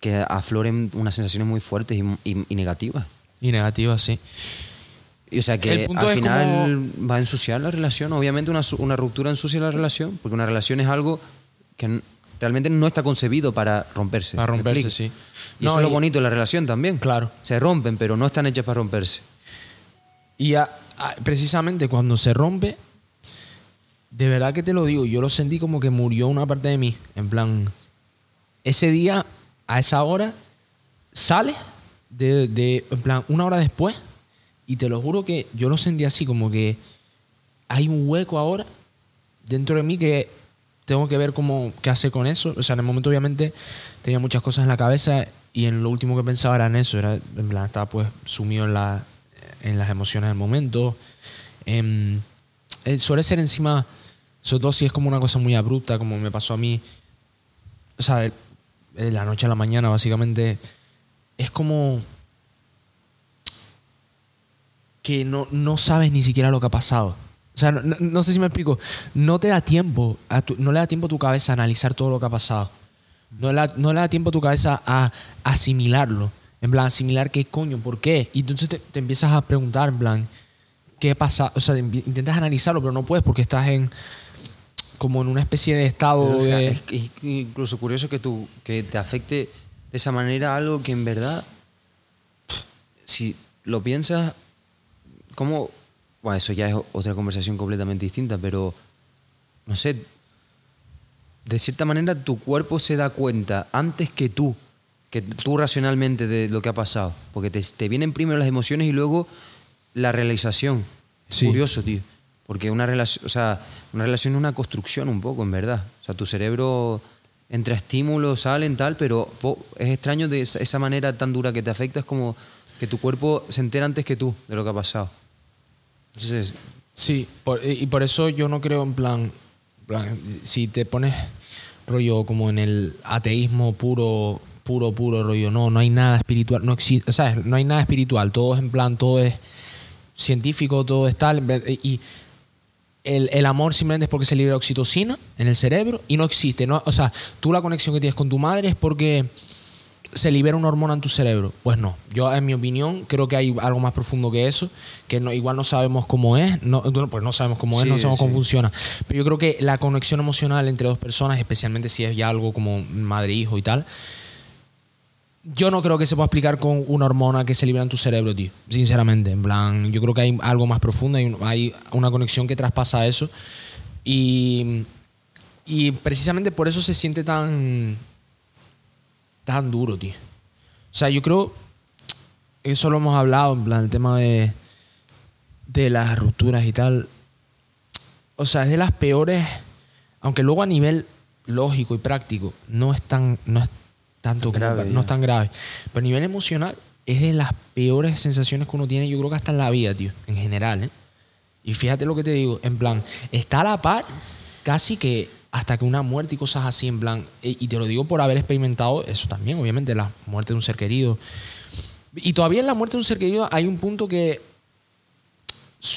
que afloren unas sensaciones muy fuertes y, y- y negativas. Y negativa, sí. Y, o sea que al final va a ensuciar la relación. Obviamente una, una ruptura ensucia la relación, porque una relación es algo que realmente no está concebido para romperse. Para ¿me romperse, sí. Y No, eso es lo bonito de la relación también. Claro. Se rompen, pero no están hechas para romperse. Y a- precisamente cuando se rompe, de verdad que te lo digo, yo lo sentí como que murió una parte de mí. En plan, ese día, a esa hora, sale de, de- en plan, una hora después, y te lo juro que yo lo sentí así, como que hay un hueco ahora dentro de mí que tengo que ver cómo, qué hacer con eso. O sea, en el momento obviamente tenía muchas cosas en la cabeza y en lo último que pensaba era en eso. Era, en plan, estaba pues sumido en, la, en las emociones del momento. Em, eh, suele ser encima, sobre todo si es como una cosa muy abrupta, como me pasó a mí. O sea, de, la noche a la mañana, básicamente, es como que no, no sabes ni siquiera lo que ha pasado. O sea, no, sé si me explico. No te da tiempo, no le da tiempo a tu cabeza a analizar todo lo que ha pasado. No le, no le da tiempo a tu cabeza a asimilarlo. En plan, asimilar qué coño, por qué. Y entonces te, te empiezas a preguntar, en plan, qué pasa. O sea, intentas analizarlo, pero no puedes porque estás en como en una especie de estado Pero, o sea, de... es, incluso curioso que, tú, que te afecte de esa manera algo que en verdad, si lo piensas, como, bueno, eso ya es otra conversación completamente distinta, pero no sé, de cierta manera tu cuerpo se da cuenta antes que tú, que tú racionalmente de lo que ha pasado, porque te, te vienen primero las emociones y luego la realización. Es Sí. curioso, tío. Porque una relación, o sea, una relación es una construcción un poco, en verdad. O sea, tu cerebro entra estímulos, salen, tal, pero es extraño de esa, esa manera tan dura que te afecta, es como que tu cuerpo se entera antes que tú de lo que ha pasado. Entonces, Sí, por- y por eso yo no creo en plan, plan, si te pones rollo como en el ateísmo puro, puro, puro rollo, no, no hay nada espiritual, no existe, ¿sabes? No hay nada espiritual, todo es en plan, todo es científico, todo es tal, y el, el amor simplemente es porque se libera oxitocina en el cerebro y no existe, ¿no? O sea, tú la conexión que tienes con tu madre es porque se libera una hormona en tu cerebro. Pues no. Yo, en mi opinión, creo que hay algo más profundo que eso, que no, igual no sabemos cómo es, no, pues no sabemos cómo es, no sabemos cómo funciona. Pero yo creo que la conexión emocional entre dos personas, especialmente si es ya algo como madre-hijo y tal, yo no creo que se pueda explicar con una hormona que se libera en tu cerebro, tío. Sinceramente. En plan, yo creo que hay algo más profundo, hay, un- hay una conexión que traspasa eso. Y, y precisamente por eso se siente tan. tan duro, tío. O sea, yo creo. Eso lo hemos hablado, en plan, el tema de. de las rupturas y tal. O sea, es de las peores. Aunque luego a nivel lógico y práctico no es tan. no es tanto como- grave, no es tan grave. Pero a nivel emocional es de las peores sensaciones que uno tiene, yo creo que hasta en la vida, tío. En general, ¿eh? Y fíjate lo que te digo, en plan, está a la par casi que hasta que una muerte y cosas así, en plan, y y te lo digo por haber experimentado eso también, obviamente, la muerte de un ser querido. Y todavía en la muerte de un ser querido hay un punto que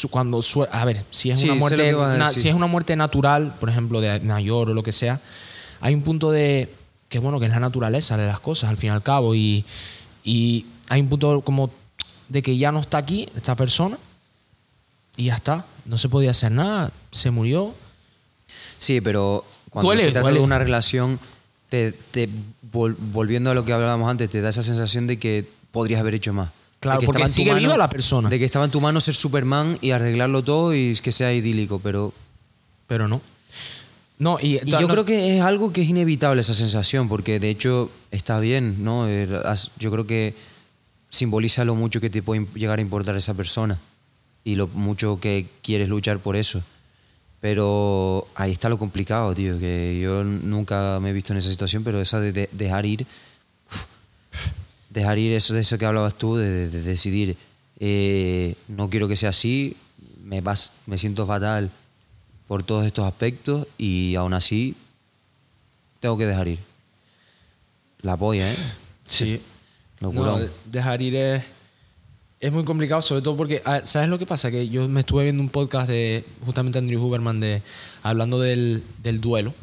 cuando a ver, si es Sí, una muerte na- si es una muerte natural, por ejemplo, de mayor o lo que sea, hay un punto de que bueno, que es la naturaleza de las cosas al fin y al cabo y, y hay un punto como de que ya no está aquí esta persona y ya está, no se podía hacer nada, se murió. Sí, pero cuando Duele, se trata duele. de una relación, te, te- vol- volviendo a lo que hablábamos antes, te da esa sensación de que podrías haber hecho más. Claro, De que porque sigue viva la persona. De que estaba en tu mano ser Superman y arreglarlo todo y que sea idílico, pero... Pero no. No, y, Y yo creo que es algo que es inevitable esa sensación, porque de hecho está bien, ¿no? Has- Yo creo que simboliza lo mucho que te puede llegar a importar esa persona y lo mucho que quieres luchar por eso. Pero ahí está lo complicado, tío, que yo nunca me he visto en esa situación, pero esa de, de- dejar ir, dejar ir eso de eso que hablabas tú, de, de decidir, eh, no quiero que sea así, me, vas, me siento fatal por todos estos aspectos y aún así tengo que dejar ir. La polla, ¿eh? Sí. No, de- dejar ir es, es muy complicado, sobre todo porque, ah, ¿sabes lo que pasa? Que yo me estuve viendo un podcast de justamente Andrew Huberman de, hablando del, del duelo,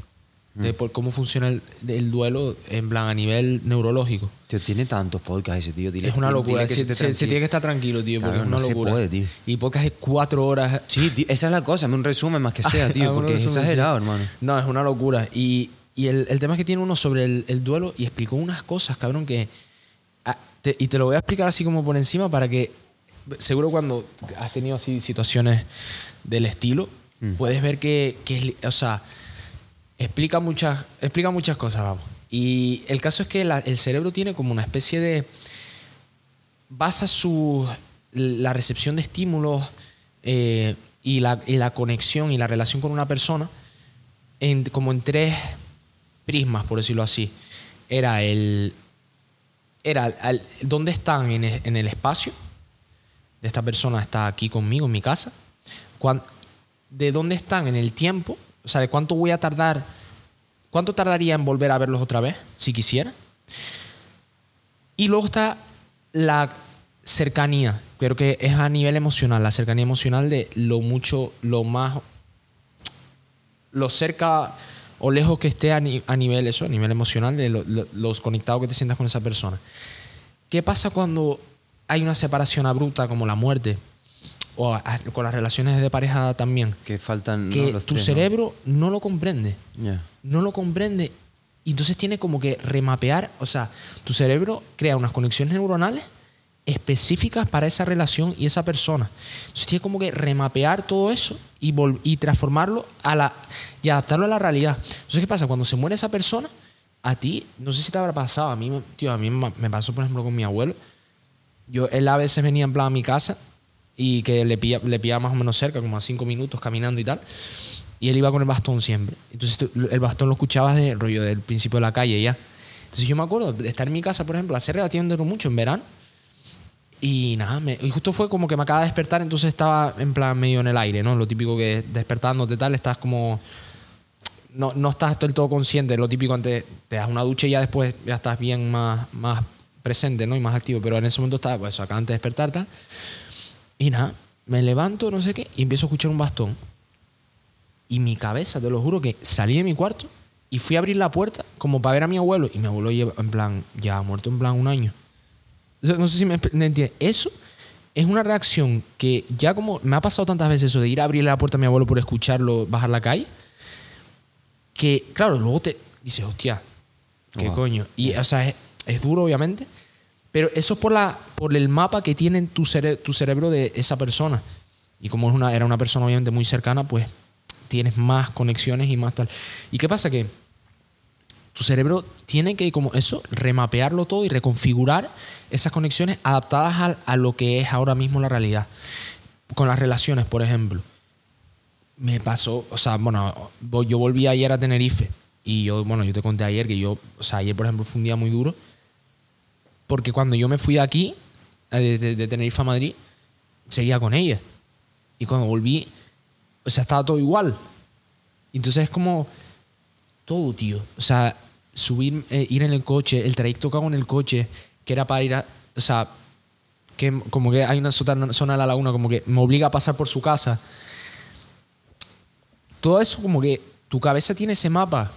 de por cómo funciona el, el duelo en plan a nivel neurológico. Tío, tiene tantos podcasts ese tío. Dile- es una dile locura. que se, se- se tranquilo. tiene que estar tranquilo, tío, porque Claro, es una no se locura. puede, tío. Y podcast de cuatro horas. Sí, tío, esa es la cosa, un resumen más que sea, tío, porque es exagerado, sí. hermano. No, es una locura. Y, y el, el tema es que tiene uno sobre el, el duelo y explicó unas cosas, cabrón, que... ah, te- y te lo voy a explicar así como por encima para que seguro cuando has tenido así situaciones del estilo, Mm. puedes ver que, que es- o sea, explica muchas, explica muchas cosas, vamos. Y el caso es que el cerebro tiene como una especie de... Basa su, la recepción de estímulos eh, y, la, y la conexión y la relación con una persona en, como en tres prismas, por decirlo así. Era el... Era al- dónde están en el, en el espacio. De esta persona está aquí conmigo en mi casa. Cuán- de dónde están en el tiempo. O sea, de cuánto voy a tardar. ¿Cuánto tardaría en volver a verlos otra vez, si quisiera? Y luego está la cercanía. Creo que es a nivel emocional, la cercanía emocional de lo mucho, lo más, lo cerca o lejos que esté a, ni- a nivel eso, a nivel emocional, de lo- lo- los conectados que te sientas con esa persona. ¿Qué pasa cuando hay una separación abrupta como la muerte? O a- con las relaciones de pareja también. Que faltan ¿no? Que los tu tres, ¿no? cerebro no lo comprende Ya. no lo comprende y entonces tiene como que remapear, o sea, tu cerebro crea unas conexiones neuronales específicas para esa relación y esa persona. Entonces tiene como que remapear todo eso y, vol- y transformarlo a la y adaptarlo a la realidad. Entonces, ¿qué pasa? Cuando se muere esa persona, a ti, no sé si te habrá pasado, a mí, me- tío, a mí me pasó, por ejemplo, con mi abuelo. Yo, él a veces venía en plan a mi casa y que le pilla, le pillaba más o menos cerca, como a cinco minutos caminando y tal. Y él iba con el bastón siempre. Entonces el bastón lo escuchabas de rollo del principio de la calle ya. Entonces yo me acuerdo de estar en mi casa, por ejemplo, hace relativamente mucho en verano. Y nada, me- y justo fue como que me acaba de despertar, entonces estaba en plan medio en el aire, ¿no? Lo típico que despertándote tal, estás como... No, no estás del todo consciente, lo típico antes te das una ducha y ya después ya estás bien más, más presente, ¿no? Y más activo, pero en ese momento estaba, pues, acá antes de despertar tal. Y nada, me levanto, no sé qué, y empiezo a escuchar un bastón. Y mi cabeza, te lo juro, que salí de mi cuarto y fui a abrir la puerta como para ver a mi abuelo. Y mi abuelo lleva, en plan, ya ha muerto en plan un año. No sé si me, me entiendes. Eso es una reacción que ya como me ha pasado tantas veces eso de ir a abrirle la puerta a mi abuelo por escucharlo bajar la calle, que claro, luego te dices, hostia, ¿qué Wow. coño? Y o sea, es, es duro obviamente, pero eso es por, la, por el mapa que tiene en tu, tu cerebro de esa persona. Y como es una, era una persona obviamente muy cercana, pues tienes más conexiones y más tal. ¿Y qué pasa? Que tu cerebro tiene que, como eso, remapearlo todo y reconfigurar esas conexiones adaptadas a, a lo que es ahora mismo la realidad. Con las relaciones, por ejemplo. Me pasó, o sea, bueno, yo volví ayer a Tenerife y yo, bueno, yo te conté ayer que yo, o sea, ayer, por ejemplo, fue un día muy duro porque cuando yo me fui de aquí, eh, de, Tenerife a Madrid, seguía con ella. Y cuando volví, o sea, estaba todo igual. Entonces es como todo, tío. O sea, subir, eh, ir en el coche, el trayecto que hago en el coche, que era para ir a. O sea, que como que hay una zona de la laguna, como que me obliga a pasar por su casa. Todo eso, como que tu cabeza tiene ese mapa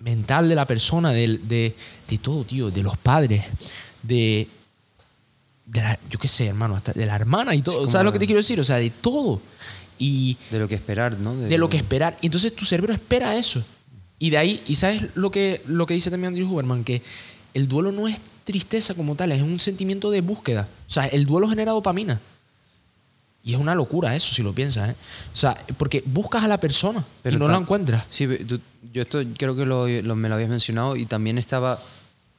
mental de la persona, del- de, de todo, tío, de los padres, de. de la- yo qué sé, hermano, hasta de la hermana y todo. Sí, ¿Sabes lo que te quiero decir? O sea, de todo. Y De lo que esperar, ¿no? de lo que esperar. Y entonces tu cerebro espera eso. Y de ahí, y sabes lo que, lo que dice también Andrew Huberman, que el duelo no es tristeza como tal, es un sentimiento de búsqueda. O sea, el duelo genera dopamina. Y es una locura eso, si lo piensas. ¿eh? O sea, porque buscas a la persona y no la encuentras. Sí, tú- yo esto creo que lo, lo- me lo habías mencionado y también estaba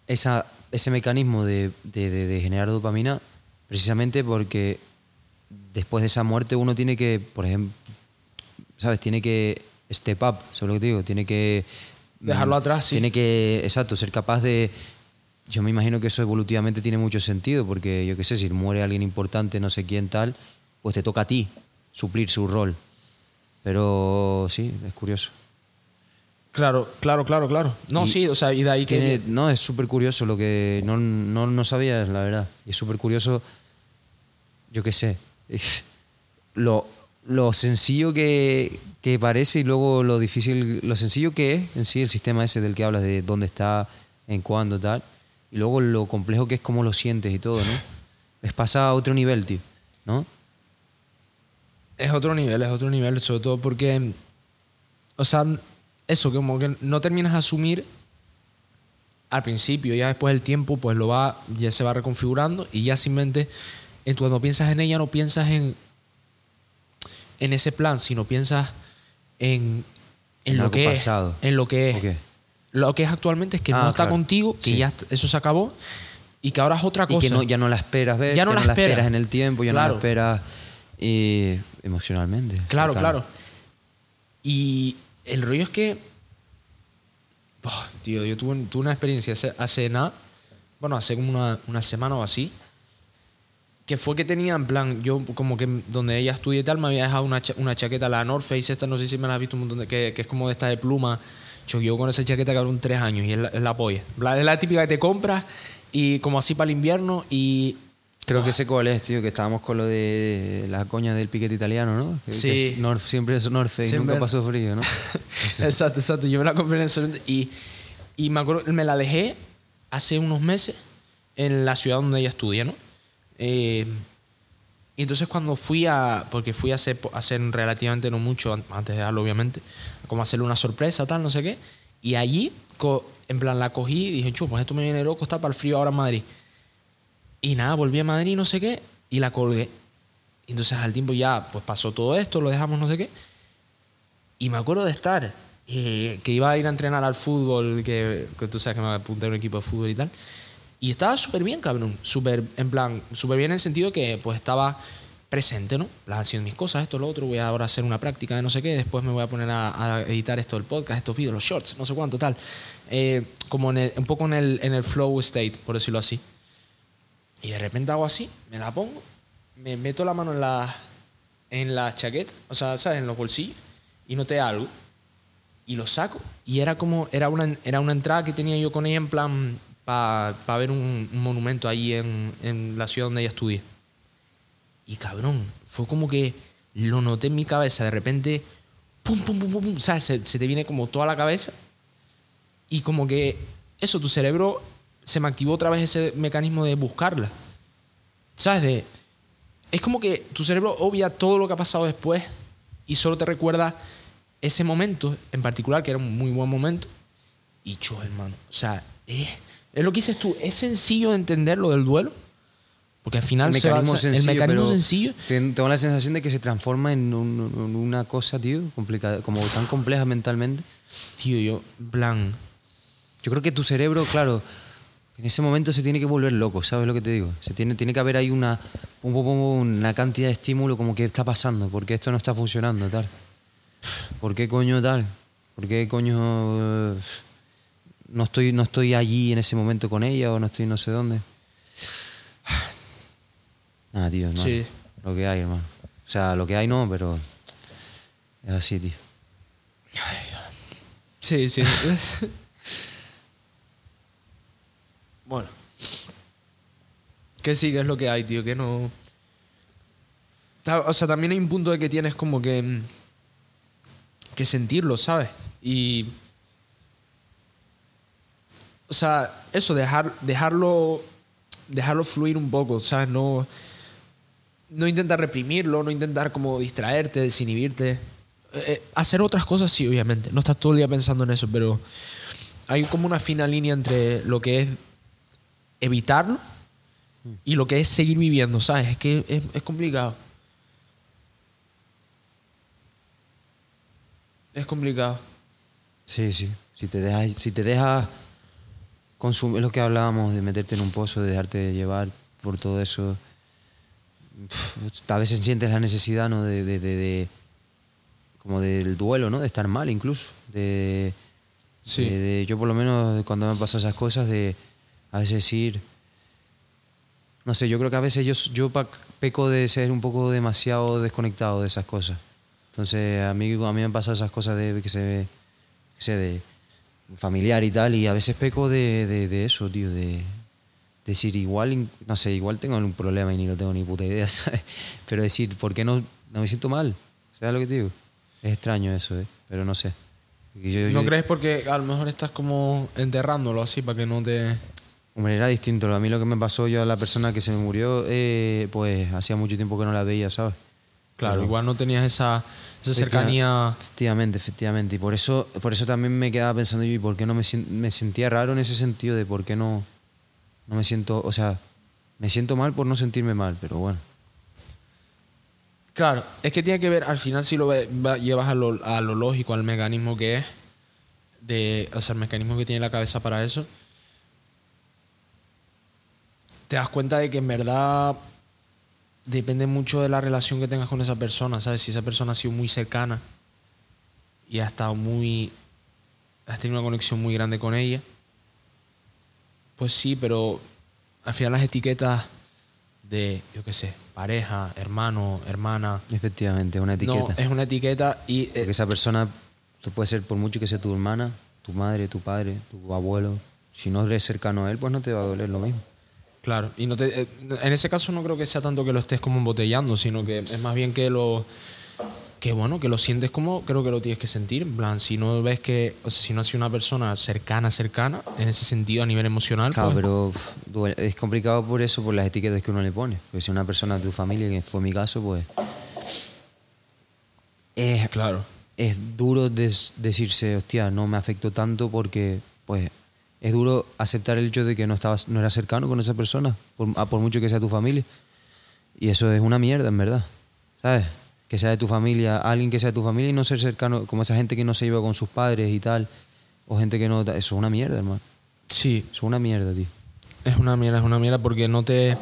esa, ese mecanismo de, de- de- de generar dopamina precisamente porque después de esa muerte uno tiene que, por ejemplo, ¿sabes? Tiene que step up, ¿sabes lo que te digo? Tiene que... Dejarlo mm, atrás, sí. Tiene que, exacto, ser capaz de, yo me imagino que eso evolutivamente tiene mucho sentido, porque yo qué sé, si muere alguien importante, no sé quién tal, pues te toca a ti suplir su rol. Pero sí, es curioso. Claro, claro, claro, claro. No, Y sí, o sea, y de ahí que... Tiene- no, es súper curioso lo que no, no, no sabía, la verdad. Y es súper curioso, yo qué sé, lo, lo sencillo que, que parece y luego lo difícil, lo sencillo que es en sí el sistema ese del que hablas, de dónde está, en cuándo, tal. Y luego lo complejo que es cómo lo sientes y todo, ¿no? Es pasar a otro nivel, tío, ¿no? Es otro nivel, es otro nivel, sobre todo porque, o sea, eso, como que no terminas de asumir al principio, ya después del tiempo, pues lo va, ya se va reconfigurando y ya simplemente, cuando piensas en ella, no piensas en, en ese plan, sino piensas en, en En lo que pasado. es. En lo que es. Lo que es actualmente es que Ah, no está claro. contigo, que Sí. ya eso se acabó y que ahora es otra Y cosa. que no, ya no la esperas ver, Ya no la esperas. esperas en el tiempo, ya no la esperas eh, emocionalmente. Claro, claro. Y el rollo es que. Buah, tío, yo tuve, tuve una experiencia hace, hace nada. Bueno, hace como una, una semana o así. Que fue que tenía, en plan, yo como que donde ella estudia y tal, me había dejado una, cha- una chaqueta, la North Face, esta no sé si me la has visto un montón de. que, que es como de esta de pluma. Yo llevo con esa chaqueta cabrón tres años y es la, es la polla. La- Es la típica que te compras y como así para el invierno y. Creo que sé cuál es, tío, que estábamos con lo de la coña del piquete italiano, ¿no? Que- Sí. que es North- siempre es Face, Siempre- nunca pasó frío, ¿no? Exacto, exacto. Yo me la compré en ese momento y, y me acuerdo, me la dejé hace unos meses en la ciudad donde ella estudia, ¿no? Eh, y entonces cuando fui a, porque fui a hacer, a hacer relativamente no mucho, an- antes de darlo obviamente, como hacerle una sorpresa, tal, no sé qué, y allí, en plan, la cogí y dije, chu, pues esto me viene loco, está para el frío ahora en Madrid. Y nada, volví a Madrid, no sé qué, y la colgué. Y entonces al tiempo ya, pues pasó todo esto, lo dejamos, no sé qué. Y me acuerdo de estar, eh, que iba a ir a entrenar al fútbol, que, que tú sabes que me apunté a un equipo de fútbol y tal. Y estaba súper bien, cabrón. Súper, en plan, súper bien en el sentido que pues estaba presente, ¿no? Plan, haciendo mis cosas, esto, lo otro. Voy ahora a hacer una práctica de no sé qué. Después me voy a poner a, a editar esto del podcast, estos vídeos, los shorts, no sé cuánto, tal. Eh, como en el- un poco en el, en el flow state, por decirlo así. Y de repente hago así, me la pongo, me meto la mano en la, en la chaqueta, o sea, ¿sabes? En los bolsillos, y noté algo. Y lo saco. Y era como, era una, era una entrada que tenía yo con ella en plan para ver un, un monumento ahí en, en la ciudad donde ella estudia. Y cabrón, fue como que lo noté en mi cabeza, de repente, pum, pum, pum, pum, pum, ¿sabes? Se, se te viene como toda la cabeza. Y como que eso, tu cerebro se me activó otra vez ese mecanismo de buscarla. ¿Sabes? De, es como que tu cerebro obvia todo lo que ha pasado después y solo te recuerda ese momento en particular, que era un muy buen momento. Y yo, hermano, o sea, es, es lo que dices tú, es sencillo de entender lo del duelo, porque al final El se mecanismo basa- sencillo, el mecanismo pero sencillo. ten- Tengo la sensación de que se transforma en, un- en una cosa, tío, complicada, como tan compleja mentalmente. Tío, yo, plan, Yo creo que tu cerebro, claro, en ese momento se tiene que volver loco, ¿sabes lo que te digo? Se tiene, tiene que haber ahí una, una cantidad de estímulo como que está pasando, porque esto no está funcionando, tal. ¿Por qué coño tal? ¿Por qué coño eh, no estoy, no estoy allí en ese momento con ella o no estoy no sé dónde? Nada, tío, hermano. Sí. Lo que hay, hermano. O sea, lo que hay no, pero es así, tío. Sí, sí. bueno. Que sí, que es lo que hay, tío, que no... O sea, también hay un punto de que tienes como que... mm, Que sentirlo, ¿sabes? Y... O sea, eso, dejar, dejarlo... Dejarlo fluir un poco, ¿sabes? No... No intentar reprimirlo, no intentar como distraerte, desinhibirte. Eh, eh, hacer otras cosas sí, obviamente. No estás todo el día pensando en eso, pero hay como una fina línea entre lo que es evitarlo y lo que es seguir viviendo, ¿sabes? Es que es, es complicado. Es complicado. Sí, sí. Si te dejas, si te dejas consumir, es lo que hablábamos de meterte en un pozo, de dejarte llevar por todo eso. Pf, a veces sientes la necesidad, ¿no? De, de- de- de- como del duelo, ¿no? De estar mal incluso. De, Sí. yo por lo menos cuando me han pasado esas cosas de, A veces decir... No sé, yo creo que a veces yo, yo peco de ser un poco demasiado desconectado de esas cosas. Entonces, a mí, a mí me han pasado esas cosas de que se que sé, de familiar y tal, y a veces peco de, de, de eso, tío, de decir, igual, no sé, igual tengo un problema y ni lo tengo ni puta idea, ¿sabes? Pero decir, ¿por qué no, no me siento mal? ¿Sabes lo que te digo? Es extraño eso, ¿eh? Pero no sé. Yo- ¿No yo- crees porque a lo mejor estás como enterrándolo así para que no te... Hombre, era distinto. A mí lo que me pasó yo a la persona que se me murió, eh, pues hacía mucho tiempo que no la veía, ¿sabes? Claro, igual no tenías esa, esa cercanía... Efectivamente, efectivamente. Y por eso, por eso también me quedaba pensando yo, ¿y por qué no me, me sentía raro en ese sentido de por qué no, no me siento, o sea, me siento mal por no sentirme mal, pero bueno. Claro, es que tiene que ver, al final si lo ve- va- llevas a lo, a lo lógico, al mecanismo que es, de, o sea, el mecanismo que tiene la cabeza para eso, te das cuenta de que en verdad depende mucho de la relación que tengas con esa persona, ¿sabes? Si esa persona ha sido muy cercana y ha estado muy... has tenido una conexión muy grande con ella, pues sí, pero al final las etiquetas de, yo qué sé, pareja, hermano, hermana, Efectivamente, es una no, etiqueta. es una etiqueta y... eh, Porque esa persona, tú puede ser por mucho que sea tu hermana, tu madre, tu padre, tu abuelo. Si no eres cercano a él, pues no te va a doler lo mismo. Claro, y no te, eh, en ese caso no creo que sea tanto que lo estés como embotellando, sino que es más bien que lo que bueno, que lo sientes como creo que lo tienes que sentir, en plan, si no ves que, o sea, si no has sido una persona cercana, cercana, en ese sentido a nivel emocional, Claro, pues, pero uf, duele- es complicado por eso, por las etiquetas que uno le pone. Porque si una persona de tu familia, que fue mi caso, pues. Es, claro, es duro des- decirse, hostia, no me afectó tanto porque, pues, es duro aceptar el hecho de que no, estabas, no eras cercano con esa persona, por, a por mucho que sea tu familia. Y eso es una mierda, en verdad. ¿Sabes? Que sea de tu familia, alguien que sea de tu familia y no ser cercano, como esa gente que no se lleva con sus padres y tal, o gente que no. Eso es una mierda, hermano. sí, Eso es una mierda, tío. es una mierda, es una mierda porque no te,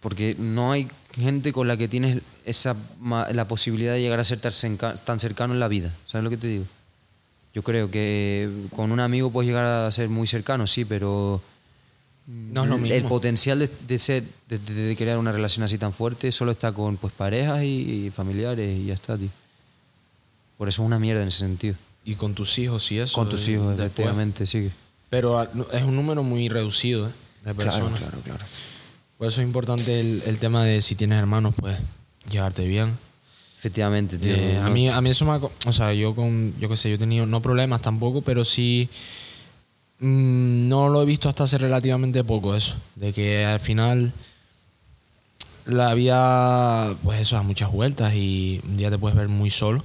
Porque no hay gente con la que tienes esa la posibilidad de llegar a ser tan cercano en la vida. ¿Sabes lo que te digo? Yo creo que con un amigo puedes llegar a ser muy cercano, sí, pero no es lo el mismo. potencial de, de ser de, crear una relación así tan fuerte solo está con pues parejas y, y familiares y ya está, tío. Por eso es una mierda en ese sentido. Y con tus hijos y eso. con tus hijos, después. efectivamente, sí. Pero ah, es un número muy reducido ¿eh? de personas. claro, claro. Por eso es importante el, el tema de si tienes hermanos, pues llevarte bien. Efectivamente, tío. Eh, a, mí, a mí eso me ha... O sea, yo con... Yo qué sé, yo he tenido no problemas tampoco, pero sí... mm, no lo he visto hasta hace relativamente poco eso. De que al final la vida, pues eso, da muchas vueltas y un día te puedes ver muy solo.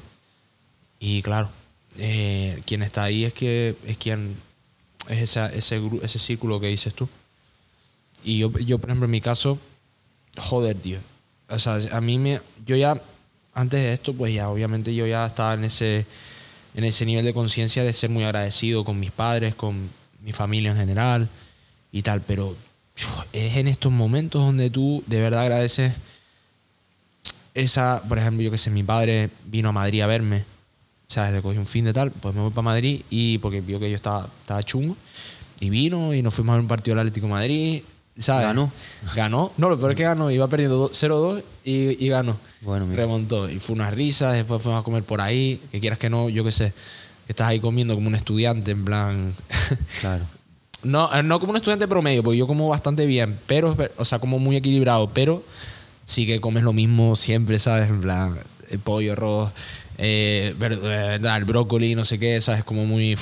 Y claro, eh, quien está ahí es que es quien es esa- ese, ese círculo que dices tú. Y yo, yo, por ejemplo, en mi caso, joder, tío. O sea, a mí me. Yo ya, antes de esto, pues ya, obviamente, yo ya estaba en ese, en ese nivel de conciencia de ser muy agradecido con mis padres, con mi familia en general y tal. Pero es en estos momentos donde tú de verdad agradeces esa. Por ejemplo, yo que sé, mi padre vino a Madrid a verme. ¿Sabes? Le cogí un fin de tal, pues me voy para Madrid y porque vio que yo estaba, chungo. Y vino y nos fuimos a un partido del Atlético Madrid. ¿Sabes? ¿Ganó? Ganó. No, lo peor es que ganó. Iba perdiendo do- 0-2 y, y ganó. Bueno, mira. Remontó. Y fue una risa. Después fuimos a comer por ahí. Que quieras que no, yo qué sé. Que estás ahí comiendo como un estudiante, en plan. Claro. no, eh, no como un estudiante promedio, porque yo como bastante bien. Pero, o sea, como muy equilibrado. Pero sí que comes lo mismo siempre, ¿sabes? En plan, el pollo, arroz, eh, ver- eh, el brócoli, no sé qué, ¿sabes? Como muy.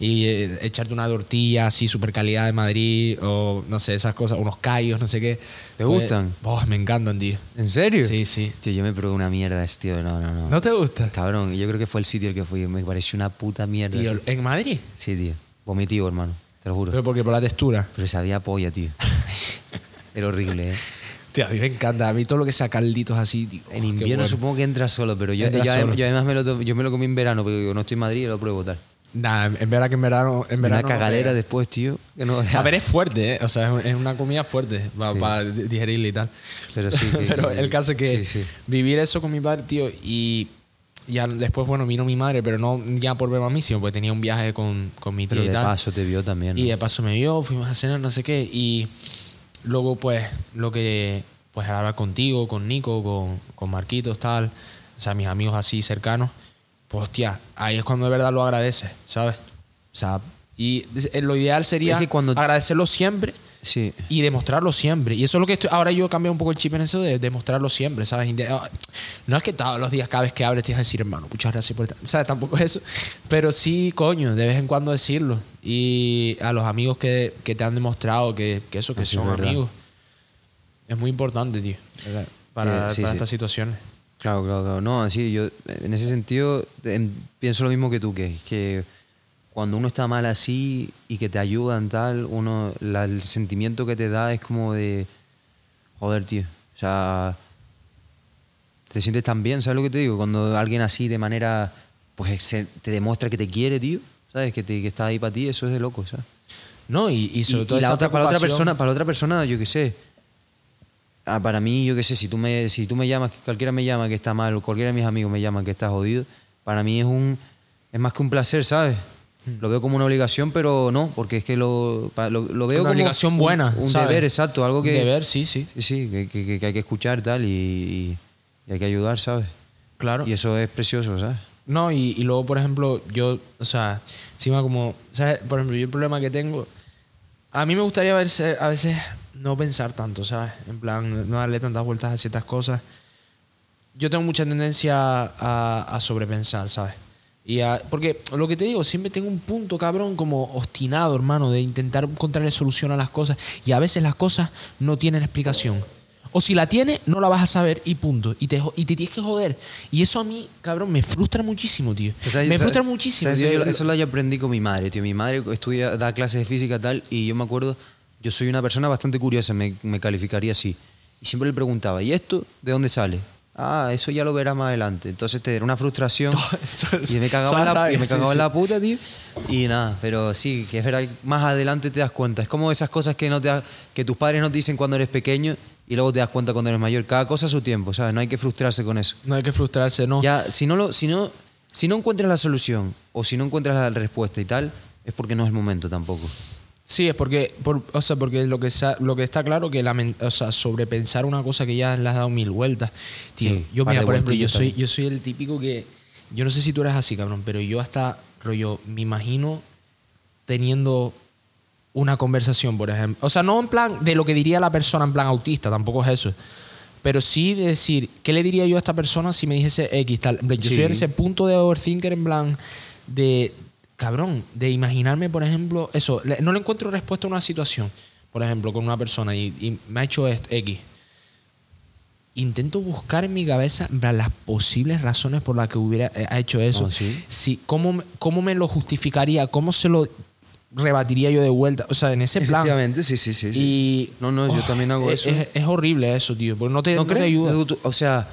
Y eh, echarte una tortilla así, super calidad de Madrid, o no sé, esas cosas, unos callos, no sé qué. ¿Te Pues, gustan? oh, me encantan, tío. ¿En serio? Sí, sí. Tío, yo me probé una mierda, ese tío. No, no, no. ¿No te gusta? Cabrón, yo creo que fue el sitio al que fui. Me pareció una puta mierda. Tío, ¿en Madrid? Sí, tío. Vomitivo, hermano. Te lo juro. Pero porque por la textura. Pero sabía a polla, tío. Era horrible, ¿eh? Tío, a mí me encanta. A mí todo lo que sea calditos así, tío. En invierno bueno. supongo que entra solo, pero yo, yo- solo. yo además me lo, yo me lo comí en verano, porque yo no estoy en Madrid y lo pruebo tal. Nah, en que en verano. En verano Una cagalera pega. después, tío. que no- A ver, es fuerte, ¿eh? O sea, es un- es una comida fuerte para Sí. digerirla y tal. Pero sí. que- Pero el caso es que Sí, sí. vivir eso con mi padre, tío, y ya después, bueno, vino mi madre, pero no ya por verme a mí, sino porque tenía un viaje con, con mi tía Pero y de tal. paso te vio también. ¿no? Y de paso me vio, fuimos a cenar, no sé qué. Y luego, pues, lo que. Pues al hablar contigo, con Nico, con, con Marquitos, tal. O sea, mis amigos así cercanos. Pues, hostia, ahí es cuando de verdad lo agradeces, ¿sabes? O sea, y es- lo ideal sería Es que cuando- agradecerlo siempre Sí. y demostrarlo siempre. Y eso es lo que estoy. Ahora yo he cambiado un poco el chip en eso de demostrarlo siempre, ¿sabes? Ah, No es que todos los días, cada vez que hables, te vas a decir, hermano, muchas gracias por estar. ¿Sabes? Tampoco es eso. Pero sí, coño, de vez en cuando decirlo. Y a los amigos que, que te han demostrado que, que eso, que Así es son amigos. Es muy importante, tío. Para, Eh, sí, para sí. estas situaciones. Claro, claro, claro. No, así yo en ese sentido em, pienso lo mismo que tú, que, que cuando uno está mal así y que te ayudan tal, uno la- el sentimiento que te da es como de joder, tío. O sea, te sientes tan bien, ¿sabes lo que te digo? Cuando alguien así de manera pues se- te demuestra que te quiere, tío, ¿sabes? Que, te, que está ahí para ti, eso es de loco, ¿sabes? No, y, y sobre Y- todo y la otra, para otra persona, para otra persona, yo qué sé. Ah, para mí, yo qué sé, si tú me, si tú me llamas, cualquiera me llama que está mal, o cualquiera de mis amigos me llama que está jodido, para mí es un es más que un placer, ¿sabes? Hmm. Lo veo como una obligación, pero no, porque es que lo, lo, lo veo Una como obligación un- buena. Un, ¿sabes? deber, exacto, algo que. Un deber, sí, sí. Sí, sí, que, que- hay que escuchar tal y hay que ayudar, ¿sabes? Claro. Y eso es precioso, ¿sabes? No, y, y luego, por ejemplo, yo, o sea, encima como, ¿sabes? Por ejemplo, yo el problema que tengo, a mí me gustaría verse, a veces no pensar tanto, ¿sabes? En plan, no darle tantas vueltas a ciertas cosas. Yo tengo mucha tendencia a, a sobrepensar, ¿sabes? Y a- porque lo que te digo, siempre tengo un punto, cabrón, como obstinado, hermano, de intentar encontrarle solución a las cosas. Y a veces las cosas no tienen explicación. O si la tiene, no la vas a saber y punto. Y te, y te tienes que joder. Y eso a mí, cabrón, me frustra muchísimo, tío. O sea, me ¿sabes- frustra muchísimo. tío. Yo- eso lo yo aprendí con mi madre, tío. Mi madre estudia, da clases de física tal, y yo me acuerdo, yo soy una persona bastante curiosa, me, me calificaría así. Y siempre le preguntaba, ¿y esto de dónde sale? Ah, eso ya lo verás más adelante. Entonces te era una frustración. y me cagaba, en la, y me sí, cagaba en sí. la puta, tío. Y nada, pero sí, que es verdad, más adelante te das cuenta. Es como esas cosas que, no te, da- que tus padres no te dicen cuando eres pequeño y luego te das cuenta cuando eres mayor. Cada cosa a su tiempo, ¿sabes? No hay que frustrarse con eso. No hay que frustrarse, no. Ya, si no, lo, si, no, si no encuentras la solución o si no encuentras la respuesta y tal, es porque no es el momento tampoco. Sí, es porque, por- o sea, porque lo que, sa- lo que está claro que lamen- o sea, sobrepensar una cosa que ya le has dado mil vueltas. Tío, Sí, yo, mira, por ejemplo, yo soy, yo soy el típico que. Yo no sé si tú eres así, cabrón, pero yo hasta, rollo, me imagino teniendo una conversación, por ejemplo. O sea, no en plan de lo que diría la persona en plan autista, tampoco es eso. Pero sí de decir, ¿qué le diría yo a esta persona si me dijese X tal? Yo Sí. soy en ese punto de overthinker en plan de, cabrón, de imaginarme, por ejemplo, eso, no le encuentro respuesta a una situación, por ejemplo, con una persona y, y me ha hecho esto, X. Intento buscar en mi cabeza las posibles razones por las que hubiera eh, hecho eso. Oh, ¿sí? Si, ¿cómo, me- ¿Cómo me lo justificaría? ¿Cómo se lo rebatiría yo de vuelta? O sea, en ese plan. Efectivamente, sí, sí, sí. Y. No, no, yo también hago es, eso. Es, es horrible eso, tío. Porque no te, ¿No no te ayuda. O sea,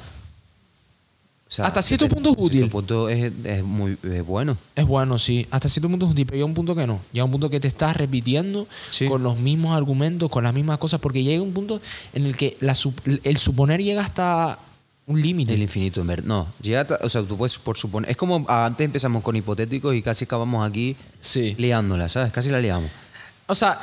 o sea, Hasta cierto punto es hasta cierto útil. punto es, es muy es bueno. Es bueno, sí. Hasta cierto punto es útil, pero llega un punto que no. Llega un punto que te estás repitiendo Sí. con los mismos argumentos, con las mismas cosas, porque llega un punto en el que la el suponer llega hasta un límite. El infinito, en verdad. No, llega hasta- o sea, tú puedes por suponer. Es como antes empezamos con hipotéticos y casi acabamos aquí Sí. liándola, ¿sabes? Casi la liamos. O sea,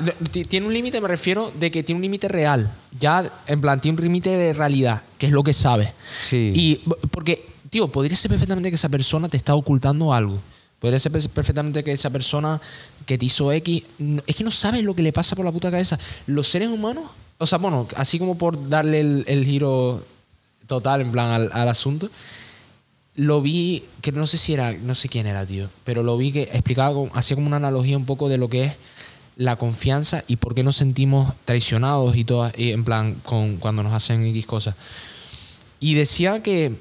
tiene un límite, me refiero de que tiene un límite real. Ya, en plan, tiene un límite de realidad, que es lo que sabe. Sí. Y porque, tío, podría ser perfectamente que esa persona te está ocultando algo. Podría ser per- perfectamente que esa persona que te hizo X. Es que no sabes lo que le pasa por la puta cabeza. Los seres humanos, o sea, bueno, así como por darle el, giro total, en plan, al, al asunto, lo vi, que no sé si era, no sé quién era, tío, pero lo vi que explicaba, hacía como una analogía un poco de lo que es la confianza y por qué nos sentimos traicionados y todo, y en plan, con, cuando nos hacen X cosas. Y decía que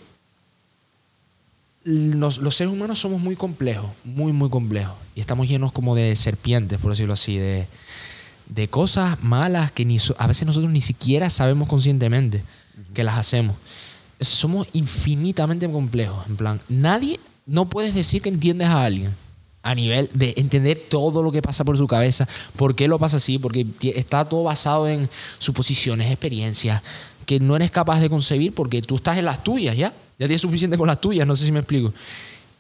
los, los seres humanos somos muy complejos, muy, muy complejos. Y estamos llenos como de serpientes, por decirlo así, de, de cosas malas que ni, a veces nosotros ni siquiera sabemos conscientemente que las hacemos. Somos infinitamente complejos. En plan, nadie, no puedes decir que entiendes a alguien a nivel de entender todo lo que pasa por su cabeza, por qué lo pasa así, porque está todo basado en suposiciones, experiencias, que no eres capaz de concebir porque tú estás en las tuyas ya. Ya tienes suficiente con las tuyas, no sé si me explico.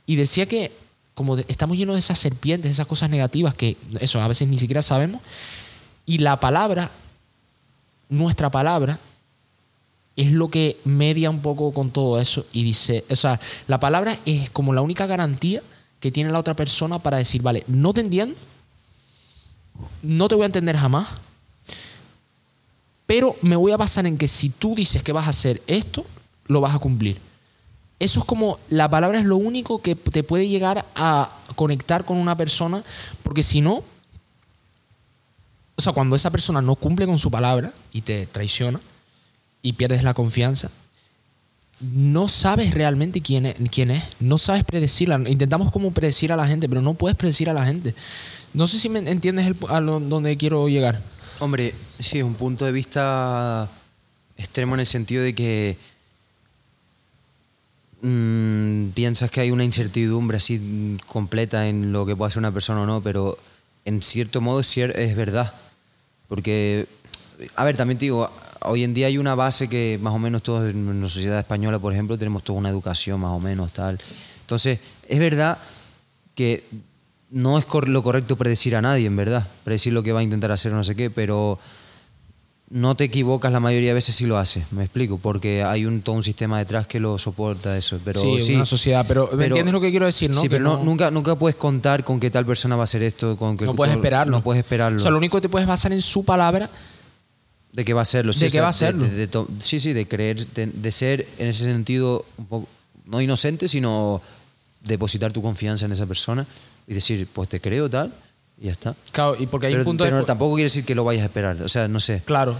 Y decía que como de- estamos llenos de esas serpientes, esas cosas negativas que eso a veces ni siquiera sabemos, y la palabra, nuestra palabra, es lo que media un poco con todo eso y dice, o sea, la palabra es como la única garantía que tiene la otra persona para decir, vale, no te entiendo, no te voy a entender jamás, pero me voy a basar en que si tú dices que vas a hacer esto, lo vas a cumplir. Eso es como, la palabra es lo único que te puede llegar a conectar con una persona, porque si no, o sea, cuando esa persona no cumple con su palabra y te traiciona y pierdes la confianza, no sabes realmente quién es, quién es, no sabes predecirla. Intentamos como predecir a la gente, pero no puedes predecir a la gente. No sé si me entiendes el- a lo- quiero llegar. Hombre, sí, es un punto de vista extremo en el sentido de que mm, piensas que hay una incertidumbre así completa en lo que puede hacer una persona o no, pero en cierto modo es verdad. Porque, a ver, también te digo, hoy en día hay una base que más o menos todos en la sociedad española, por ejemplo, tenemos toda una educación más o menos tal. Entonces, es verdad que no es lo correcto predecir a nadie, en verdad. Predecir lo que va a intentar hacer no sé qué, pero no te equivocas la mayoría de veces si lo haces, me explico, porque hay un, todo un sistema detrás que lo soporta eso. Pero sí, sí, una sociedad, pero, ¿me entiendes lo que quiero decir, no? Sí, Que pero no- nunca, nunca puedes contar con que tal persona va a hacer esto, con que no puedes todo- esperarlo. No puedes esperarlo. O sea, lo único que te puedes basar en su palabra de que va a serlo. sí, de que sea, va a serlo. de- sí, sí, de creer, de, de ser en ese sentido un poco, no inocente, sino depositar tu confianza en esa persona y decir, pues te creo tal, y ya está. Claro, y porque hay pero un punto pero de... tampoco quiere decir que lo vayas a esperar. O sea, no sé. Claro.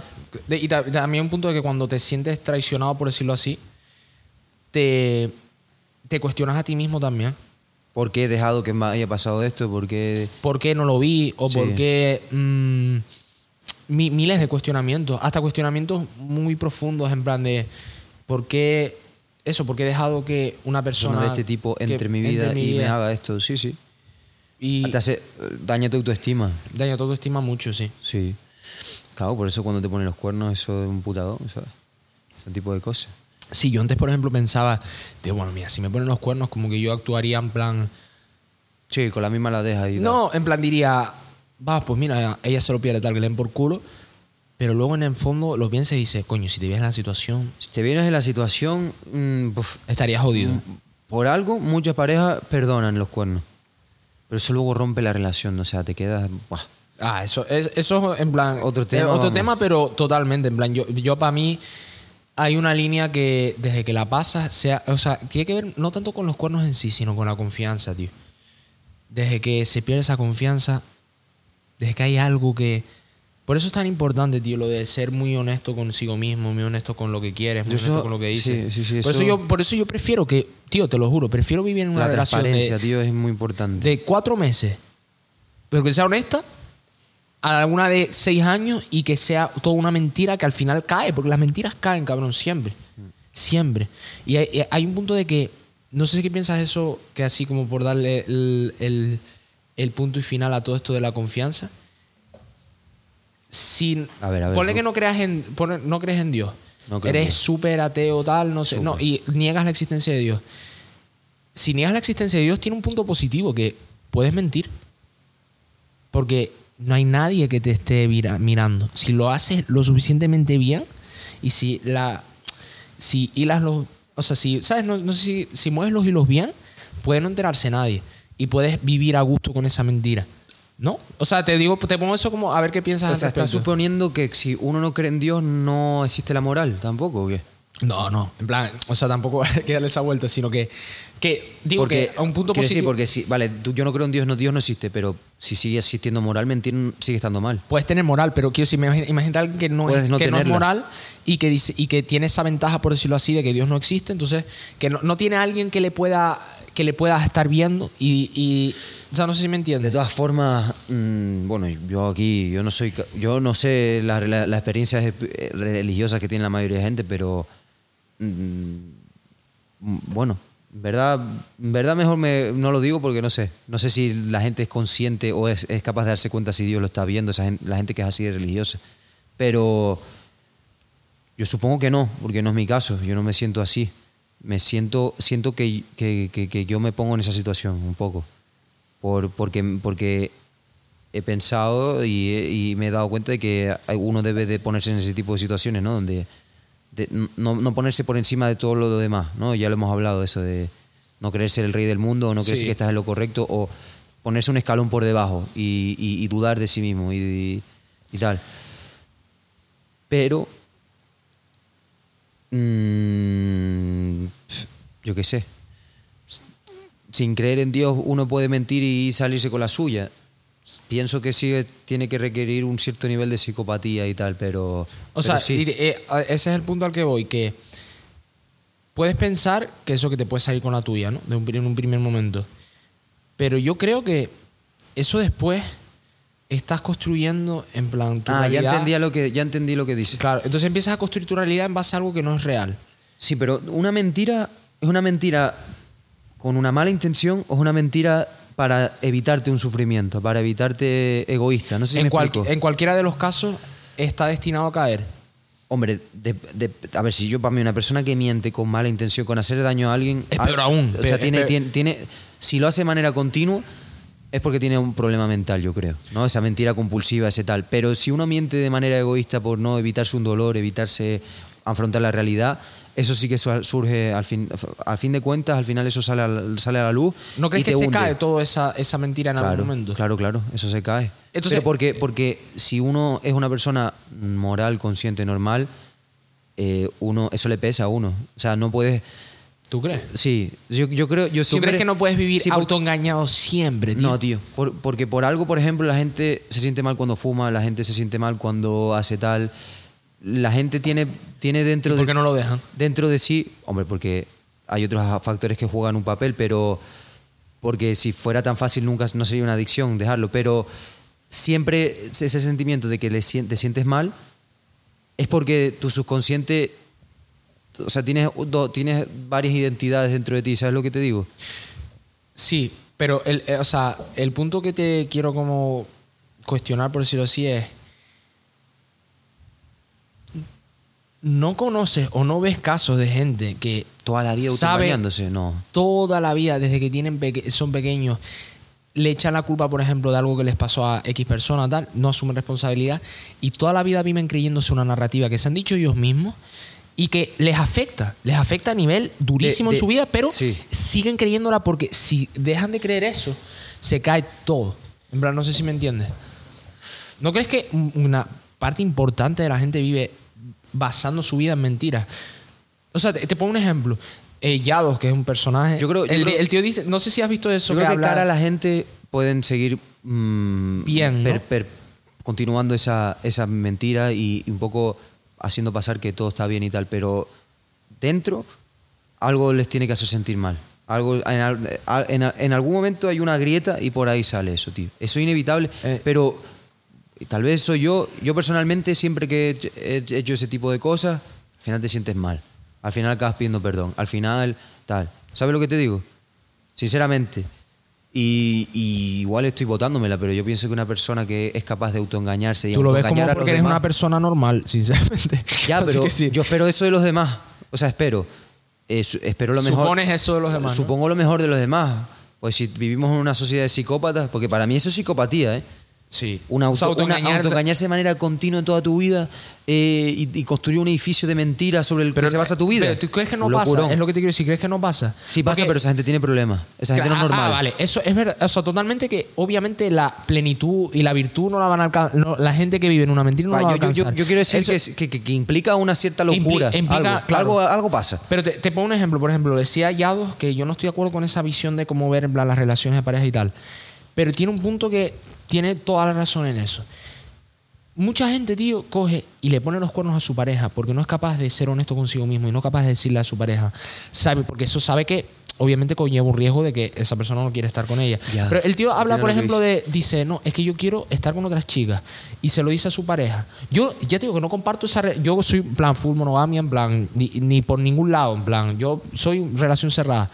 Y ta- también un punto de que cuando te sientes traicionado, por decirlo así, te, te cuestionas a ti mismo también. ¿Por qué he dejado que me haya pasado esto? ¿Por qué...? ¿Por qué no lo vi? ¿O Sí. por qué...? mm, mi- miles de cuestionamientos. Hasta cuestionamientos muy profundos en plan de... ¿Por qué... Eso, ¿por qué he dejado que una persona... Persona de este tipo entre mi vida entre mi y me haga esto. Sí, sí. Y Te hace, daña tu autoestima. daña tu autoestima mucho, sí. Sí. Claro, por eso cuando te ponen los cuernos, eso es un putador, ¿sabes? Ese tipo de cosas. Sí, yo antes, por ejemplo, pensaba, de bueno, mira, si me ponen los cuernos, como que yo actuaría en plan... Sí, con la misma la deja ahí. No, en plan diría, va, pues mira, ella se lo pierde tal que le den por culo. Pero luego en el fondo lo piensa y dice, coño, si te vienes en la situación, Si te vienes en la situación, mm, puf, estarías jodido. por algo, muchas parejas perdonan los cuernos. Pero eso luego rompe la relación, o sea, te quedas... buah. Ah, eso es eso es en plan. Otro eh, tema, otro vamos. tema, pero totalmente. En plan, yo, yo para mí hay una línea que desde que la pasas, sea, o sea, tiene que ver no tanto con los cuernos en sí, sino con la confianza, tío. Desde que se pierde esa confianza, desde que hay algo que. Por eso es tan importante, tío, lo de ser muy honesto consigo mismo, muy honesto con lo que quieres, muy honesto con lo que dices. sí, sí, sí, por, eso eso- yo, por eso yo prefiero que, tío, te lo juro, prefiero vivir en una La relación transparencia, de, tío, es muy importante. de cuatro meses, pero que sea honesta, a alguna de seis años y que sea toda una mentira que al final cae, porque las mentiras caen, cabrón, siempre. Siempre. Y hay, hay un punto de que, no sé si qué piensas eso, que así como por darle el, el- el punto y final a todo esto de la confianza. Sin, A ver, a ver, ponle que no creas en, ponle- no crees en Dios. No creo en Eres súper ateo, tal, no sé. No, y niegas la existencia de Dios. Si niegas la existencia de Dios, tiene un punto positivo que puedes mentir. Porque no hay nadie que te esté mirando. Si lo haces lo suficientemente bien y si la. Si hilas los. O sea, si. ¿Sabes? No, no sé si, si mueves los hilos bien, puede no enterarse nadie. Y puedes vivir a gusto con esa mentira. ¿No? O sea, te digo, te pongo eso como a ver qué piensas o sea, estás suponiendo que si uno no cree en Dios, no existe la moral tampoco, ¿o qué? No, no. En plan, o sea, tampoco hay que darle esa vuelta, sino que. Que digo Porque, que a un punto positivo. porque si, vale, tú- yo no creo en Dios, no, Dios no existe, pero si sigue existiendo moral, mentir sigue estando mal. Puedes tener moral, pero quiero decir, imagínate a alguien que no, es, no que no es moral y que, dice, y que tiene esa ventaja, por decirlo así, de que Dios no existe. Entonces, que no, no tiene alguien que le pueda que le pueda estar viendo y, y- o sea, no sé si me De entiendes. todas formas, mm, bueno, yo aquí, yo no soy, yo no sé las la, las experiencias eh, religiosas que tiene la mayoría de gente, pero mm, mm, bueno, en verdad, verdad mejor me, no lo digo porque no sé, no sé si la gente es consciente o es, es capaz de darse cuenta si Dios lo está viendo, esa la gente que es así de religiosa, pero yo supongo que no, porque no es mi caso, yo no me siento así. me siento, siento que, que- que- yo me pongo en esa situación un poco. Por, porque, porque he pensado y, y me he dado cuenta de que uno debe de ponerse en ese tipo de situaciones, ¿no? Donde de- no, no ponerse por encima de todo lo demás, ¿no? Ya lo hemos hablado de eso de no querer ser el rey del mundo o no creerse Sí. que estás en lo correcto o ponerse un escalón por debajo y, y- y dudar de sí mismo y, y tal. Pero mm, yo qué sé. Sin creer en Dios uno puede mentir y salirse con la suya. Pienso que sí tiene que requerir un cierto nivel de psicopatía y tal, pero... O pero sea, sí. eh, ese es el punto al que voy, que puedes pensar que eso que te puede salir con la tuya, ¿no? De un, en un primer momento. Pero yo creo que eso después estás construyendo en plan tu ah, ya realidad. entendí, lo que, ya entendí lo que dices. Claro, entonces empiezas a construir tu realidad en base a algo que no es real. Sí, pero una mentira es una mentira con una mala intención o es una mentira para evitarte un sufrimiento, para evitarte egoísta. No sé si en, me cual- en cualquiera de los casos está destinado a caer. Hombre, de- de- a ver, si yo para mí una persona que miente con mala intención, con hacer daño a alguien... Es peor aún. O sea, tiene, tiene, tiene- si lo hace de manera continua es porque tiene un problema mental, yo creo. ¿no? Esa mentira compulsiva, ese tal. Pero si uno miente de manera egoísta por no evitarse un dolor, evitarse afrontar la realidad, eso sí que su- surge al fin, al fin de cuentas, al final eso sale a la, sale a la luz. ¿No crees y que se hunde. cae toda esa, esa mentira en Claro, algún momento? claro, claro, eso se cae. Entonces- Pero porque, porque si uno es una persona moral, consciente, normal, eh, uno, eso le pesa a uno. O sea, no puedes. ¿Tú crees? Sí, yo, yo creo. Yo ¿Tú crees que no puedes vivir Sí, autoengañado siempre, tío? No, tío. Por- porque por algo, por ejemplo, la gente se siente mal cuando fuma, la gente se siente mal cuando hace tal. La gente tiene, tiene dentro ¿Y de por qué no lo dejan? dentro de sí, hombre, porque hay otros factores que juegan un papel, pero porque si fuera tan fácil nunca no sería una adicción dejarlo, pero siempre ese sentimiento de que le te sientes mal es porque tu subconsciente, o sea, tienes, tienes varias identidades dentro de ti, ¿sabes lo que te digo? Sí, pero el, eh, o sea, el punto que te quiero como cuestionar, por decirlo así, es. No conoces o no ves casos de gente que Toda la vida sabe autoengañándose, no. toda la vida, desde que tienen peque- son pequeños, le echan la culpa, por ejemplo, de algo que les pasó a X persona, tal, no asumen responsabilidad y toda la vida viven creyéndose una narrativa que se han dicho ellos mismos y que les afecta, les afecta a nivel durísimo De- en su vida, pero sí. siguen creyéndola porque si dejan de creer eso, se cae todo. En plan, no sé si me entiendes. ¿No crees que un- una parte importante de la gente vive basando su vida en mentiras? O sea, te, te pongo un ejemplo. Eh, Yados, que es un personaje. Yo creo- yo el, creo- el tío dice, no sé si has visto eso Yo que creo que habla- cara a la gente pueden seguir mm, Bien, ¿no? per- per- continuando esa, esa mentira y, y un poco haciendo pasar que todo está bien y tal, pero dentro algo les tiene que hacer sentir mal. Algo, en, a- en algún momento hay una grieta y por ahí sale eso, tío. Eso es inevitable, Eh. pero tal vez soy yo. Yo personalmente, siempre que he hecho- he hecho ese tipo de cosas, al final te sientes mal. Al final acabas pidiendo perdón. Al final, tal. ¿Sabes lo que te digo? Sinceramente. Y, y igual estoy votándomela, pero yo pienso que una persona que es capaz de autoengañarse y Tú lo ves como autoengañar a los porque eres demás- una persona normal, sinceramente. Ya, pero sí. yo espero eso de los demás. O sea, espero. Eh, espero lo mejor. Supones eso de los demás, ¿no? Supongo lo mejor de los demás. Pues si vivimos en una sociedad de psicópatas, porque para mí eso es psicopatía, ¿eh? Sí. Una O sea, auto, una autoengañarse de manera continua en toda tu vida eh, y, y construir un edificio de mentiras sobre el que se basa tu vida. Pero ¿tú crees que no Un pasa? locurón. Es lo que te quiero decir. ¿Crees que no pasa? Sí pasa, Porque- pero esa gente tiene problemas. Esa gente no es Ah, normal. Ah, vale, eso es verdad. O sea, totalmente que obviamente la plenitud y la virtud no la van a alcanzar. la gente que vive en una mentira no Va, la va a yo, yo- yo- alcanzar. yo quiero decir Eso- que, es- que, que- que implica una cierta Impli- locura. implica- algo, claro. algo, algo pasa. Pero te, te pongo un ejemplo, por ejemplo, decía Yados que yo no estoy de acuerdo con esa visión de cómo ver en plan, las relaciones de pareja y tal. Pero tiene un punto que tiene toda la razón en eso. Mucha gente, tío, coge y le pone los cuernos a su pareja porque no es capaz de ser honesto consigo mismo y no es capaz de decirle a su pareja. Sabe, porque eso sabe que obviamente conlleva un riesgo de que esa persona no quiere estar con ella. Ya. Pero el tío habla, por ejemplo, de. Dice, no, es que yo quiero estar con otras chicas. Y se lo dice a su pareja. Yo ya te digo que no comparto esa. Yo soy, en plan, full monogamia, en plan, ni, ni por ningún lado, en plan, yo soy relación cerrada.